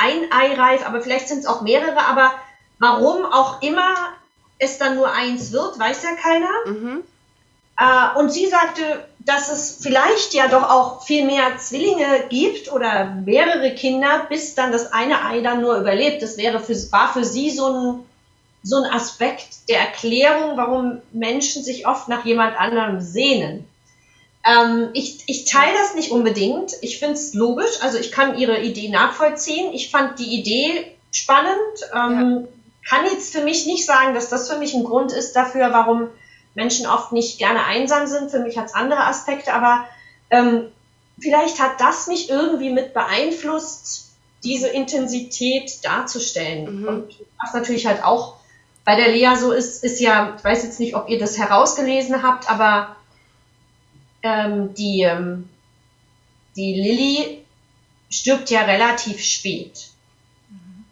ein Ei reif, aber vielleicht sind es auch mehrere. Aber warum auch immer es dann nur eins wird, weiß ja keiner. Mhm. Äh, und sie sagte, dass es vielleicht ja doch auch viel mehr Zwillinge gibt oder mehrere Kinder, bis dann das eine Ei dann nur überlebt. Das wäre für, war für sie so ein, so ein Aspekt der Erklärung, warum Menschen sich oft nach jemand anderem sehnen. Ähm, ich, ich teile das nicht unbedingt. Ich finde es logisch. Also ich kann ihre Idee nachvollziehen. Ich fand die Idee spannend. Ähm, ja. Kann jetzt für mich nicht sagen, dass das für mich ein Grund ist dafür, warum Menschen oft nicht gerne einsam sind. Für mich hat es andere Aspekte, aber ähm, vielleicht hat das mich irgendwie mit beeinflusst, diese Intensität darzustellen. Mhm. Und was natürlich halt auch bei der Lea so ist, ist ja, ich weiß jetzt nicht, ob ihr das herausgelesen habt, aber ähm, die, ähm, die Lilly stirbt ja relativ spät.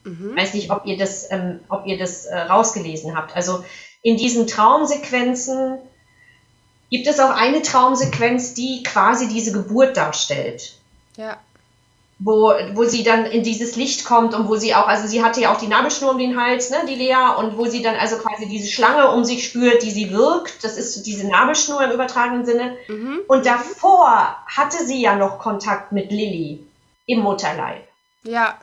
Mhm. Weiß nicht, ob ihr das, ähm, ob ihr das äh, rausgelesen habt. Also in diesen Traumsequenzen gibt es auch eine Traumsequenz, die quasi diese Geburt darstellt. Ja. Wo, wo sie dann in dieses Licht kommt und wo sie auch, also sie hatte ja auch die Nabelschnur um den Hals, ne, die Lea, und wo sie dann also quasi diese Schlange um sich spürt, die sie wirkt. Das ist diese Nabelschnur im übertragenen Sinne. Mhm. Und davor hatte sie ja noch Kontakt mit Lilly im Mutterleib. Ja.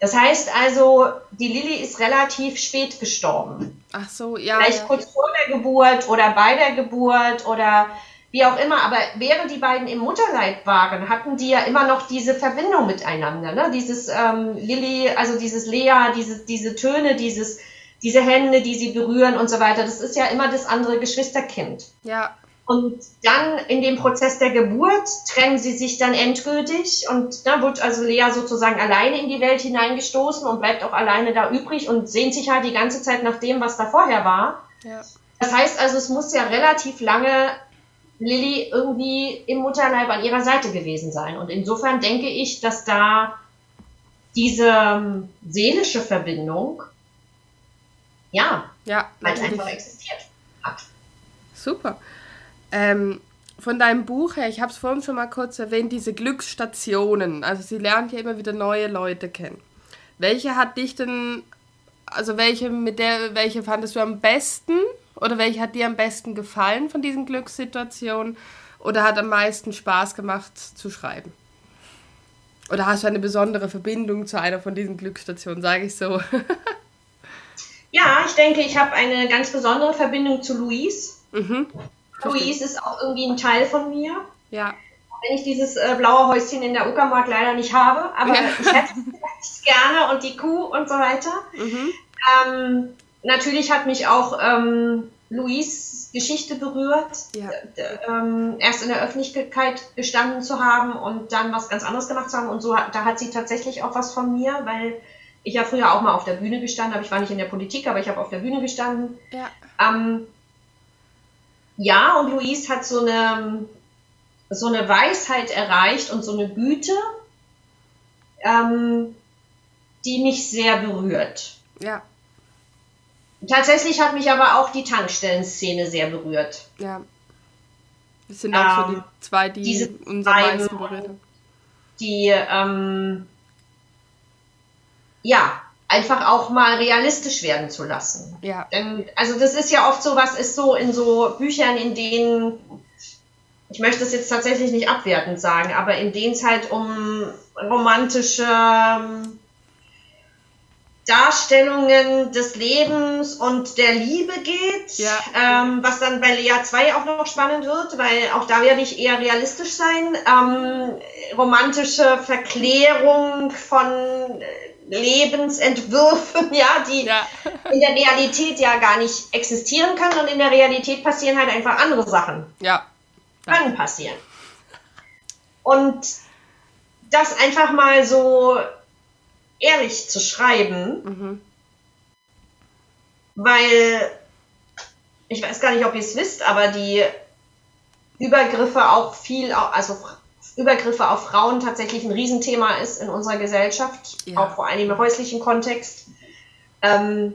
Das heißt also, die Lilly ist relativ spät gestorben. Ach so, ja. Vielleicht ja. kurz vor der Geburt oder bei der Geburt oder wie auch immer. Aber während die beiden im Mutterleib waren, hatten die ja immer noch diese Verbindung miteinander. Ne? Dieses ähm, Lilly, also dieses Lea, diese, diese Töne, dieses, diese Hände, die sie berühren und so weiter. Das ist ja immer das andere Geschwisterkind. Ja. Und dann in dem Prozess der Geburt trennen sie sich dann endgültig und da wird also Lea sozusagen alleine in die Welt hineingestoßen und bleibt auch alleine da übrig und sehnt sich halt die ganze Zeit nach dem, was da vorher war. Ja. Das heißt also, es muss ja relativ lange Lilly irgendwie im Mutterleib an ihrer Seite gewesen sein. Und insofern denke ich, dass da diese ähm, seelische Verbindung ja, ja halt einfach existiert hat. Super. Ähm, von deinem Buch her, ich habe es vorhin schon mal kurz erwähnt, diese Glücksstationen. Also sie lernt ja immer wieder neue Leute kennen. Welche hat dich denn, also welche mit der, welche fandest du am besten oder welche hat dir am besten gefallen von diesen Glückssituationen oder hat am meisten Spaß gemacht zu schreiben? Oder hast du eine besondere Verbindung zu einer von diesen Glücksstationen, sage ich so? ja, ich denke, ich habe eine ganz besondere Verbindung zu Luis. Mhm. Louise ist auch irgendwie ein Teil von mir. Ja. Wenn ich dieses äh, blaue Häuschen in der Uckermark leider nicht habe, aber ja. ich hätte es gerne und die Kuh und so weiter. Mhm. Ähm, natürlich hat mich auch ähm, Louise Geschichte berührt, ja. ähm, erst in der Öffentlichkeit gestanden zu haben und dann was ganz anderes gemacht zu haben. Und so da hat sie tatsächlich auch was von mir, weil ich ja früher auch mal auf der Bühne gestanden habe. Ich war nicht in der Politik, aber ich habe auf der Bühne gestanden. Ja. Ähm, ja, und Luis hat so eine, so eine Weisheit erreicht und so eine Güte, ähm, die mich sehr berührt. Ja. Tatsächlich hat mich aber auch die Tankstellenszene sehr berührt. Ja. Das sind auch ähm, so die zwei, die diese uns am meisten berührt haben. Die, ähm, ja, einfach auch mal realistisch werden zu lassen. Ja. Denn, also das ist ja oft so, was ist so in so Büchern, in denen, ich möchte das jetzt tatsächlich nicht abwertend sagen, aber in denen es halt um romantische ähm, Darstellungen des Lebens und der Liebe geht, ja. ähm, was dann bei Lea 2 auch noch spannend wird, weil auch da werde ich eher realistisch sein. Ähm, romantische Verklärung von Lebensentwürfen, ja, die ja. in der Realität ja gar nicht existieren können und in der Realität passieren halt einfach andere Sachen. Ja. Können passieren. Und das einfach mal so ehrlich zu schreiben, mhm. weil ich weiß gar nicht, ob ihr es wisst, aber die Übergriffe auch viel, also Übergriffe auf Frauen tatsächlich ein Riesenthema ist in unserer Gesellschaft, ja. auch vor allem im häuslichen Kontext. Ähm,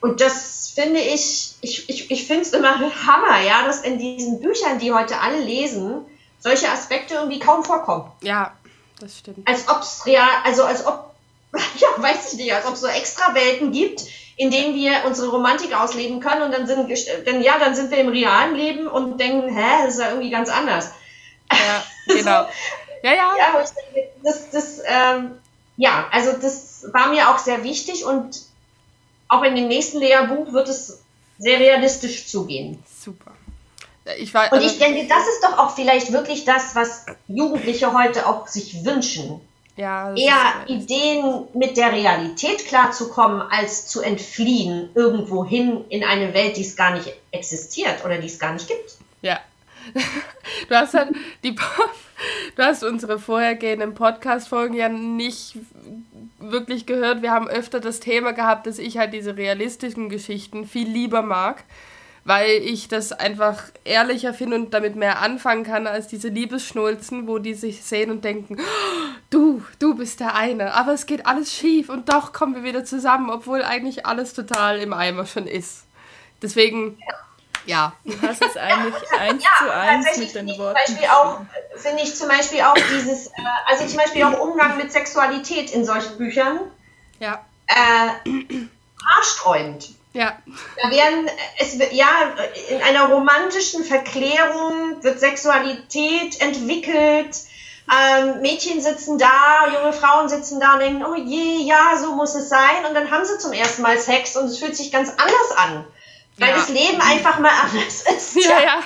und das finde ich, ich, ich, ich finde es immer Hammer, ja, dass in diesen Büchern, die heute alle lesen, solche Aspekte irgendwie kaum vorkommen. Ja, das stimmt. Als ob es real, also als ob, ja, weiß ich nicht, als ob es so extra Welten gibt, in denen wir unsere Romantik ausleben können und dann sind, dann, ja, dann sind wir im realen Leben und denken, hä, das ist ja irgendwie ganz anders. Ja, genau. Ja, ja. ja das, das, ähm, ja, also das war mir auch sehr wichtig und auch in dem nächsten Lehrbuch wird es sehr realistisch zugehen. Super. Ich war, und ich denke, das ist doch auch vielleicht wirklich das, was Jugendliche heute auch sich wünschen. ja, eher Ideen mit der Realität klarzukommen, als zu entfliehen irgendwohin in eine Welt, die es gar nicht existiert oder die es gar nicht gibt. Du hast halt die du hast unsere vorhergehenden Podcast-Folgen ja nicht wirklich gehört. Wir haben öfter das Thema gehabt, dass ich halt diese realistischen Geschichten viel lieber mag weil ich das einfach ehrlicher finde und damit mehr anfangen kann als diese Liebesschnulzen, wo die sich sehen und denken, du, du bist der eine, aber es geht alles schief und doch kommen wir wieder zusammen, obwohl eigentlich alles total im Eimer schon ist. Deswegen, ja. Du hast es eigentlich eins ja, zu eins mit den Worten. Finde ich zum Beispiel auch dieses, äh, also zum Beispiel auch Umgang mit Sexualität in solchen Büchern. Ja. Äh, haarsträubend. Ja. Da werden, es wird, ja, in einer romantischen Verklärung wird Sexualität entwickelt. Ähm, Mädchen sitzen da, junge Frauen sitzen da und denken, oh je, ja, so muss es sein. Und dann haben sie zum ersten Mal Sex und es fühlt sich ganz anders an. Weil ja. das Leben einfach mal anders ist. Ja, ja.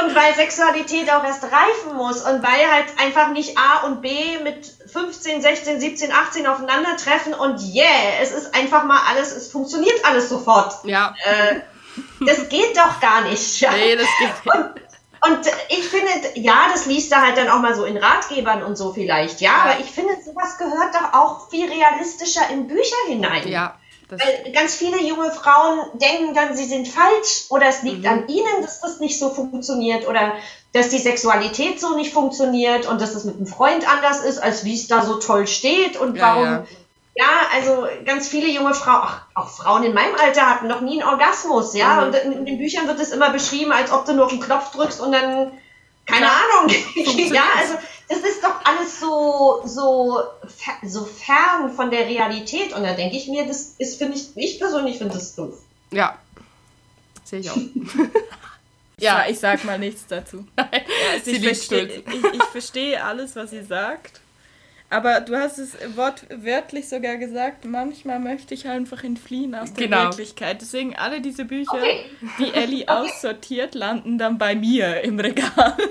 Und weil Sexualität auch erst reifen muss und weil halt einfach nicht A und B mit 15, 16, 17, 18 aufeinandertreffen und yeah, es ist einfach mal alles, es funktioniert alles sofort. Ja. Äh, das geht doch gar nicht. Ja. Nee, das geht nicht. Und, und ich finde, ja, das liest da halt dann auch mal so in Ratgebern und so vielleicht, ja, ja. aber ich finde, sowas gehört doch auch viel realistischer in Bücher hinein. Ja. Weil ganz viele junge Frauen denken dann, sie sind falsch oder es liegt mhm. an ihnen, dass das nicht so funktioniert oder dass die Sexualität so nicht funktioniert und dass es mit einem Freund anders ist, als wie es da so toll steht und ja, warum. Ja. ja. also ganz viele junge Frauen, ach, auch Frauen in meinem Alter hatten noch nie einen Orgasmus, ja. Mhm. Und in den Büchern wird es immer beschrieben, als ob du nur auf den Knopf drückst und dann, keine ja. Ahnung. ja, also das ist doch alles so, so, so fern von der Realität. Und da denke ich mir, das ist, finde ich, ich persönlich finde das doof. Ja. Sehe ich auch. ja, ich sag mal nichts dazu. Nein, also ich, verstehe, ich, ich verstehe alles, was sie sagt. Aber du hast es wortwörtlich sogar gesagt, manchmal möchte ich einfach entfliehen aus der genau. Wirklichkeit. Deswegen alle diese Bücher, okay. die Ellie okay. aussortiert, landen dann bei mir im Regal.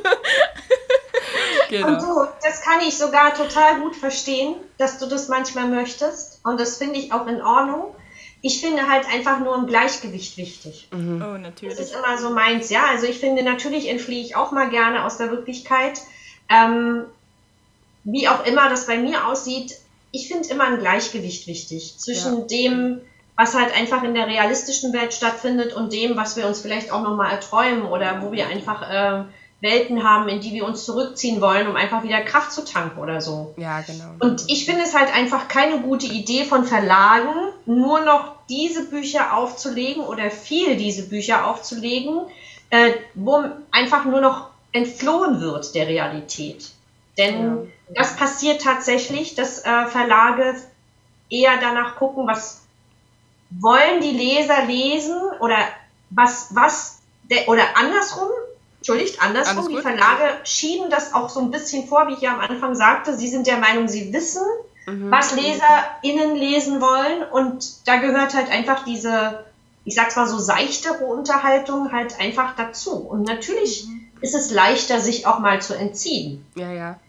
Genau. Und du, das kann ich sogar total gut verstehen, dass du das manchmal möchtest. Und das finde ich auch in Ordnung. Ich finde halt einfach nur ein Gleichgewicht wichtig. Mhm. Oh, natürlich. Das ist immer so meins, ja. Also ich finde, natürlich entfliehe ich auch mal gerne aus der Wirklichkeit. Ähm, wie auch immer das bei mir aussieht, ich finde immer ein Gleichgewicht wichtig zwischen ja. dem, was halt einfach in der realistischen Welt stattfindet und dem, was wir uns vielleicht auch nochmal erträumen oder wo wir einfach äh, Welten haben, in die wir uns zurückziehen wollen, um einfach wieder Kraft zu tanken oder so. Ja, genau. Und ich finde es halt einfach keine gute Idee von Verlagen, nur noch diese Bücher aufzulegen oder viel diese Bücher aufzulegen, äh, wo einfach nur noch entflohen wird der Realität. Denn ja. das passiert tatsächlich, dass äh, Verlage eher danach gucken, was wollen die Leser lesen oder was, was, oder andersrum, Entschuldigt, andersrum, die Verlage schieben das auch so ein bisschen vor, wie ich ja am Anfang sagte. Sie sind der Meinung, sie wissen, mhm. was LeserInnen lesen wollen. Und da gehört halt einfach diese, ich sag's mal so, seichtere Unterhaltung halt einfach dazu. Und natürlich mhm. ist es leichter, sich auch mal zu entziehen. Ja, ja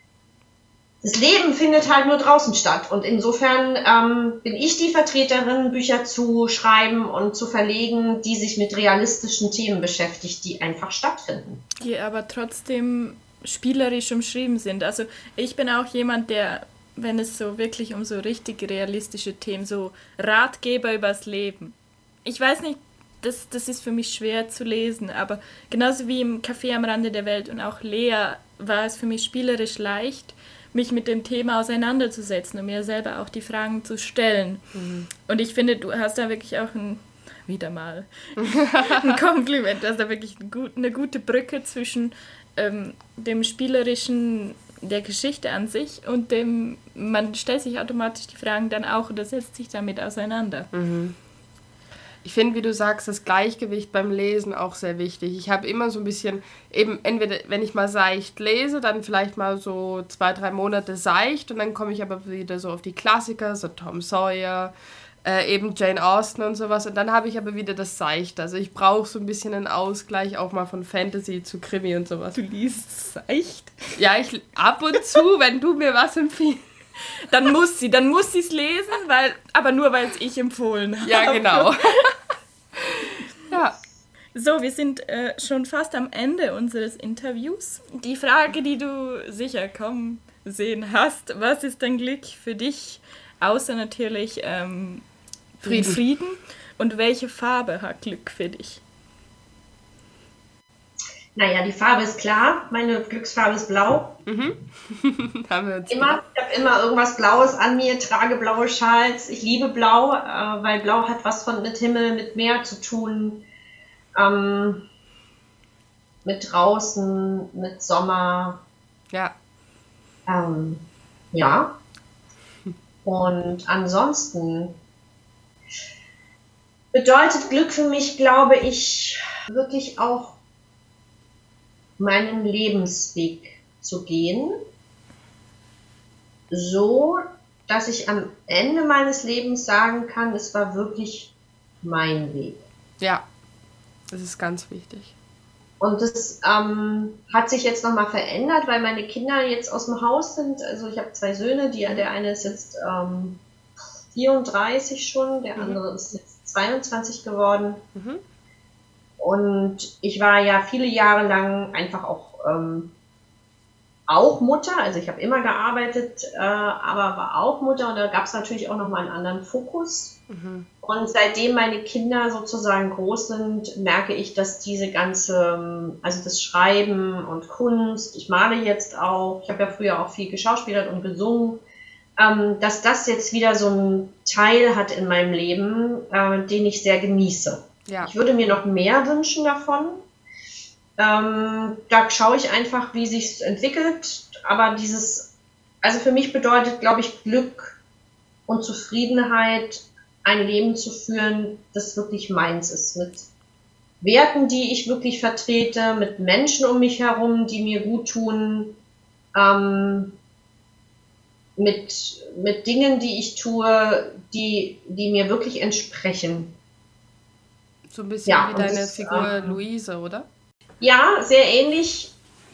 das Leben findet halt nur draußen statt. Und insofern ähm, bin ich die Vertreterin, Bücher zu schreiben und zu verlegen, die sich mit realistischen Themen beschäftigt, die einfach stattfinden. Die aber trotzdem spielerisch umschrieben sind. Also ich bin auch jemand, der, wenn es so wirklich um so richtig realistische Themen, so Ratgeber übers Leben. Ich weiß nicht, das, das ist für mich schwer zu lesen, aber genauso wie im Café am Rande der Welt und auch Lea war es für mich spielerisch leicht mich mit dem Thema auseinanderzusetzen und mir selber auch die Fragen zu stellen. Mhm. Und ich finde, du hast da wirklich auch ein, wieder mal ein Kompliment, du hast da wirklich eine gute Brücke zwischen ähm, dem spielerischen der Geschichte an sich und dem, man stellt sich automatisch die Fragen dann auch oder setzt sich damit auseinander. Mhm ich finde, wie du sagst, das Gleichgewicht beim Lesen auch sehr wichtig. Ich habe immer so ein bisschen, eben entweder, wenn ich mal seicht lese, dann vielleicht mal so zwei, drei Monate seicht und dann komme ich aber wieder so auf die Klassiker, so Tom Sawyer, äh, eben Jane Austen und sowas. Und dann habe ich aber wieder das Seicht. Also ich brauche so ein bisschen einen Ausgleich auch mal von Fantasy zu Krimi und sowas. Du liest Seicht? Ja, ich ab und zu, wenn du mir was empfiehlst. Dann muss sie, dann muss sie es lesen, weil, aber nur weil es ich empfohlen habe. Ja, genau. ja. So, wir sind äh, schon fast am Ende unseres Interviews. Die Frage, die du sicher kommen sehen hast, was ist dein Glück für dich, außer natürlich ähm, Frieden. Frieden? Und welche Farbe hat Glück für dich? Naja, die Farbe ist klar. Meine Glücksfarbe ist blau. Mhm. haben wir uns immer. Ich habe immer irgendwas Blaues an mir, trage blaue Schals. Ich liebe Blau, äh, weil Blau hat was von mit Himmel, mit Meer zu tun. Ähm, mit draußen, mit Sommer. Ja. Ähm, ja. Und ansonsten bedeutet Glück für mich, glaube ich, wirklich auch meinen Lebensweg zu gehen, so dass ich am Ende meines Lebens sagen kann, es war wirklich mein Weg. Ja, das ist ganz wichtig. Und das ähm, hat sich jetzt nochmal verändert, weil meine Kinder jetzt aus dem Haus sind. Also ich habe zwei Söhne, die, der eine ist jetzt ähm, 34 schon, der mhm. andere ist jetzt 22 geworden. Mhm. Und ich war ja viele Jahre lang einfach auch, ähm, auch Mutter. Also ich habe immer gearbeitet, äh, aber war auch Mutter und da gab es natürlich auch nochmal einen anderen Fokus. Mhm. Und seitdem meine Kinder sozusagen groß sind, merke ich, dass diese ganze, also das Schreiben und Kunst, ich male jetzt auch, ich habe ja früher auch viel geschauspielert und gesungen, ähm, dass das jetzt wieder so einen Teil hat in meinem Leben, äh, den ich sehr genieße. Ja. Ich würde mir noch mehr wünschen davon. Ähm, da schaue ich einfach, wie sich entwickelt. Aber dieses, also für mich bedeutet, glaube ich, Glück und Zufriedenheit, ein Leben zu führen, das wirklich meins ist. Mit Werten, die ich wirklich vertrete, mit Menschen um mich herum, die mir gut tun, ähm, mit, mit Dingen, die ich tue, die, die mir wirklich entsprechen. So ein bisschen ja, wie deine das, Figur äh, Luise, oder? Ja, sehr ähnlich.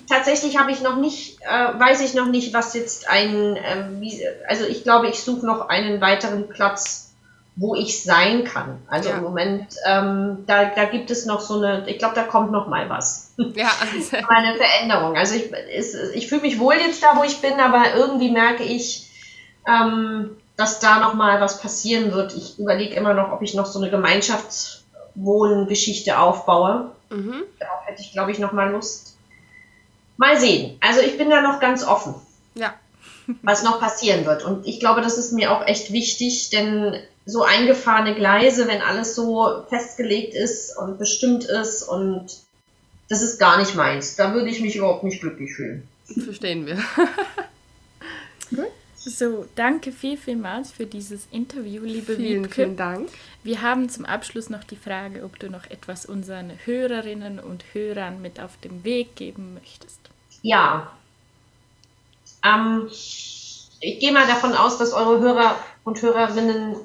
Tatsächlich habe ich noch nicht, äh, weiß ich noch nicht, was jetzt ein, äh, wie, also ich glaube, ich suche noch einen weiteren Platz, wo ich sein kann. Also ja. im Moment, ähm, da, da gibt es noch so eine, ich glaube, da kommt noch mal was. Ja, also. eine Veränderung. Also ich, ich fühle mich wohl jetzt da, wo ich bin, aber irgendwie merke ich, ähm, dass da noch mal was passieren wird. Ich überlege immer noch, ob ich noch so eine Gemeinschafts Wohngeschichte aufbaue. Mhm. Darauf hätte ich, glaube ich, noch mal Lust. Mal sehen. Also ich bin da noch ganz offen. Ja. was noch passieren wird. Und ich glaube, das ist mir auch echt wichtig, denn so eingefahrene Gleise, wenn alles so festgelegt ist und bestimmt ist und das ist gar nicht meins. Da würde ich mich überhaupt nicht glücklich fühlen. Verstehen wir. So, danke viel, vielmals für dieses Interview, liebe vielen, Wiebke. Vielen Dank. Wir haben zum Abschluss noch die Frage, ob du noch etwas unseren Hörerinnen und Hörern mit auf den Weg geben möchtest. Ja. Ähm, ich gehe mal davon aus, dass eure Hörer und Hörerinnen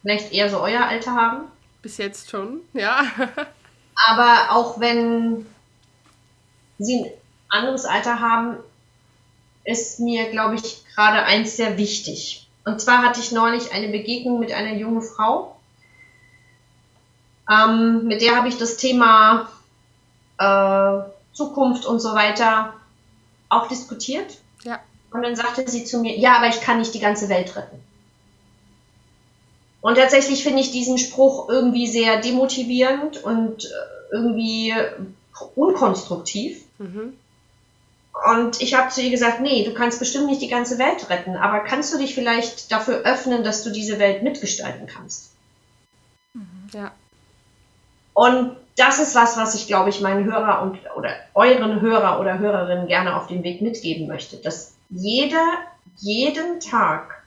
vielleicht eher so euer Alter haben. Bis jetzt schon, ja. Aber auch wenn sie ein anderes Alter haben, ist mir, glaube ich, gerade eins sehr wichtig. Und zwar hatte ich neulich eine Begegnung mit einer jungen Frau. Ähm, mit der habe ich das Thema äh, Zukunft und so weiter auch diskutiert. Ja. Und dann sagte sie zu mir, ja, aber ich kann nicht die ganze Welt retten. Und tatsächlich finde ich diesen Spruch irgendwie sehr demotivierend und äh, irgendwie unkonstruktiv. Mhm. Und ich habe zu ihr gesagt, nee, du kannst bestimmt nicht die ganze Welt retten, aber kannst du dich vielleicht dafür öffnen, dass du diese Welt mitgestalten kannst? Mhm, ja. Und das ist was, was ich, glaube ich, meinen Hörer und oder euren Hörer oder Hörerinnen gerne auf den Weg mitgeben möchte, dass jeder jeden Tag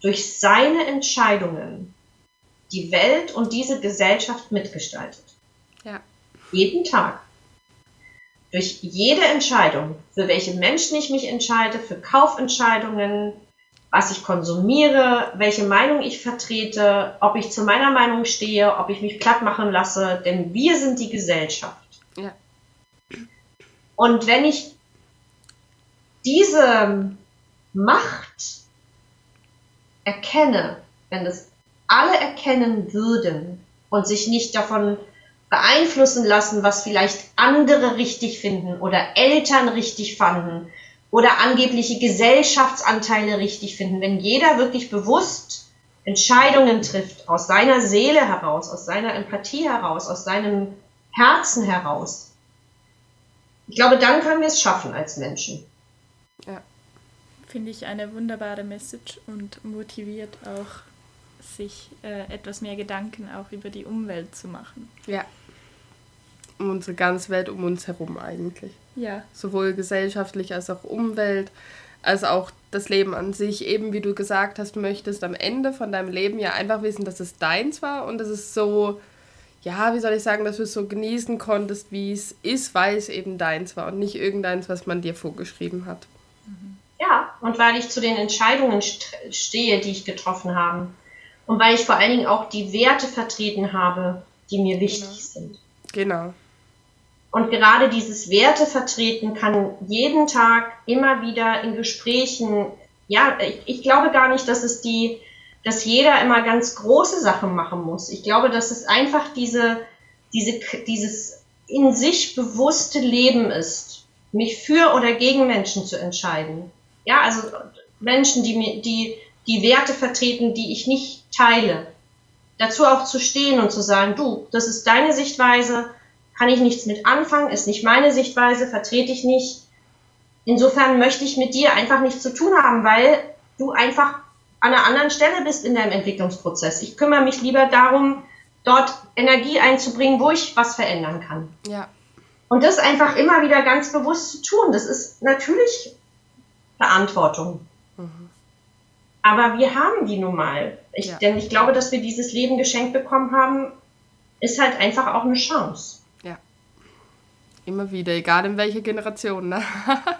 durch seine Entscheidungen die Welt und diese Gesellschaft mitgestaltet. Ja. Jeden Tag durch jede Entscheidung, für welche Menschen ich mich entscheide, für Kaufentscheidungen, was ich konsumiere, welche Meinung ich vertrete, ob ich zu meiner Meinung stehe, ob ich mich platt machen lasse, denn wir sind die Gesellschaft. Ja. Und wenn ich diese Macht erkenne, wenn das alle erkennen würden und sich nicht davon beeinflussen lassen, was vielleicht andere richtig finden oder Eltern richtig fanden oder angebliche Gesellschaftsanteile richtig finden, wenn jeder wirklich bewusst Entscheidungen trifft, aus seiner Seele heraus, aus seiner Empathie heraus, aus seinem Herzen heraus. Ich glaube, dann können wir es schaffen als Menschen. Ja. Finde ich eine wunderbare Message und motiviert auch, sich äh, etwas mehr Gedanken auch über die Umwelt zu machen. Ja. Um unsere ganze Welt um uns herum eigentlich. Ja. Sowohl gesellschaftlich als auch Umwelt, als auch das Leben an sich. Eben wie du gesagt hast, du möchtest am Ende von deinem Leben ja einfach wissen, dass es deins war und dass es so, ja, wie soll ich sagen, dass du es so genießen konntest, wie es ist, weil es eben deins war und nicht irgendeins, was man dir vorgeschrieben hat. Ja, und weil ich zu den Entscheidungen stehe, die ich getroffen habe. Und weil ich vor allen Dingen auch die Werte vertreten habe, die mir wichtig genau. sind. Genau. Und gerade dieses Werte vertreten kann jeden Tag immer wieder in Gesprächen, ja, ich, ich, glaube gar nicht, dass es die, dass jeder immer ganz große Sachen machen muss. Ich glaube, dass es einfach diese, diese, dieses in sich bewusste Leben ist, mich für oder gegen Menschen zu entscheiden. Ja, also Menschen, die mir, die, die Werte vertreten, die ich nicht teile. Dazu auch zu stehen und zu sagen, du, das ist deine Sichtweise, kann ich nichts mit anfangen, ist nicht meine Sichtweise, vertrete ich nicht. Insofern möchte ich mit dir einfach nichts zu tun haben, weil du einfach an einer anderen Stelle bist in deinem Entwicklungsprozess. Ich kümmere mich lieber darum, dort Energie einzubringen, wo ich was verändern kann. Ja. Und das einfach immer wieder ganz bewusst zu tun, das ist natürlich Verantwortung. Mhm. Aber wir haben die nun mal. Ich, ja. Denn ich glaube, dass wir dieses Leben geschenkt bekommen haben, ist halt einfach auch eine Chance. Immer wieder, egal in welcher Generation. Ne?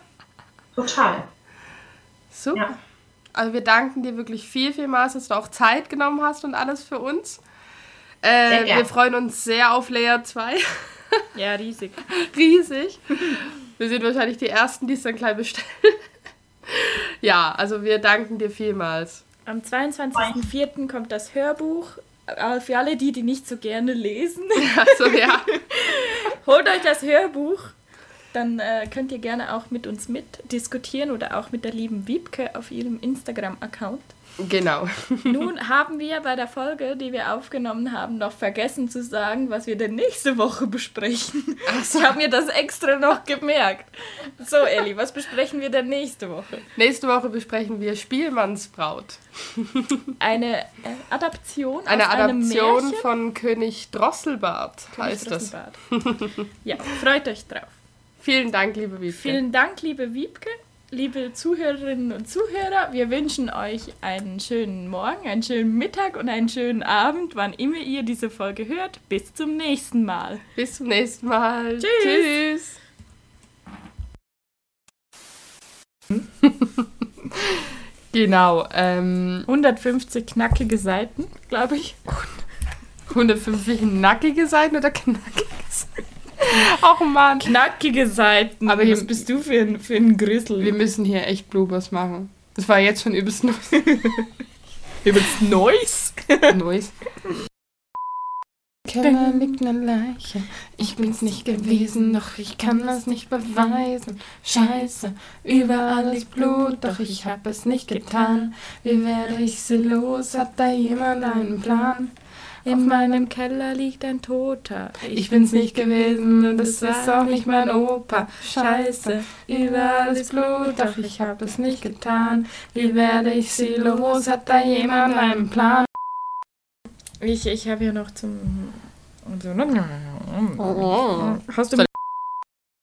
Total. Super. Ja. Also wir danken dir wirklich viel, vielmals, dass du auch Zeit genommen hast und alles für uns. Äh, wir freuen uns sehr auf Layer 2. Ja, riesig. riesig. Wir sind wahrscheinlich die Ersten, die es dann gleich bestellen. ja, also wir danken dir vielmals. Am 22.04. kommt das Hörbuch für alle die, die nicht so gerne lesen. Also, ja. Holt euch das Hörbuch. Dann äh, könnt ihr gerne auch mit uns mitdiskutieren oder auch mit der lieben Wiebke auf ihrem Instagram-Account. Genau. Nun haben wir bei der Folge, die wir aufgenommen haben, noch vergessen zu sagen, was wir denn nächste Woche besprechen. So. Ich habe mir das extra noch gemerkt. So, Elli, was besprechen wir denn nächste Woche? Nächste Woche besprechen wir Spielmannsbraut. Eine äh, Adaption Eine Adaption von König Drosselbart König heißt Drosselbart. das. ja, freut euch drauf. Vielen Dank, liebe Wiebke. Vielen Dank, liebe Wiebke liebe Zuhörerinnen und Zuhörer, wir wünschen euch einen schönen Morgen, einen schönen Mittag und einen schönen Abend, wann immer ihr diese Folge hört. Bis zum nächsten Mal. Bis zum nächsten Mal. Tschüss. Tschüss. genau. Ähm, 150 knackige Seiten, glaube ich. 150 nackige Seiten oder knackige Seiten? Ach man. Knackige Seiten. Aber was bist du für ein, für ein Grissel? Wir müssen hier echt Bloopers machen. Das war jetzt schon übelst Neues. übelst Neues? Neues. Keller liegt eine Leiche. Ich bin's nicht gewesen, doch ich kann das nicht beweisen. Scheiße, überall ist Blut, doch ich hab es nicht getan. Wie werde ich sie los? Hat da jemand einen Plan? In meinem Keller liegt ein Toter. Ich, ich bin's nicht gewesen und es ist auch nicht mein Opa. Scheiße, überall ist Blut, doch ich hab es nicht getan. Wie werde ich sie los? Hat da jemand einen Plan? Ich, ich habe ja noch zum. Hast du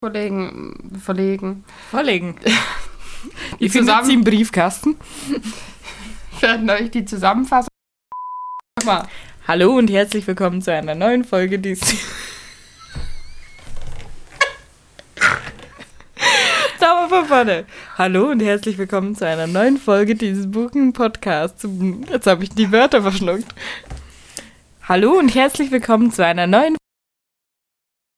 verlegen? Verlegen. Verlegen. Die zusammen sie im Briefkasten. werden euch die Zusammenfassung. Mal. Hallo und herzlich willkommen zu einer neuen Folge von vorne. Hallo und herzlich willkommen zu einer neuen Folge dieses Buchen Podcasts. Jetzt habe ich die Wörter verschluckt. Hallo und herzlich willkommen zu einer neuen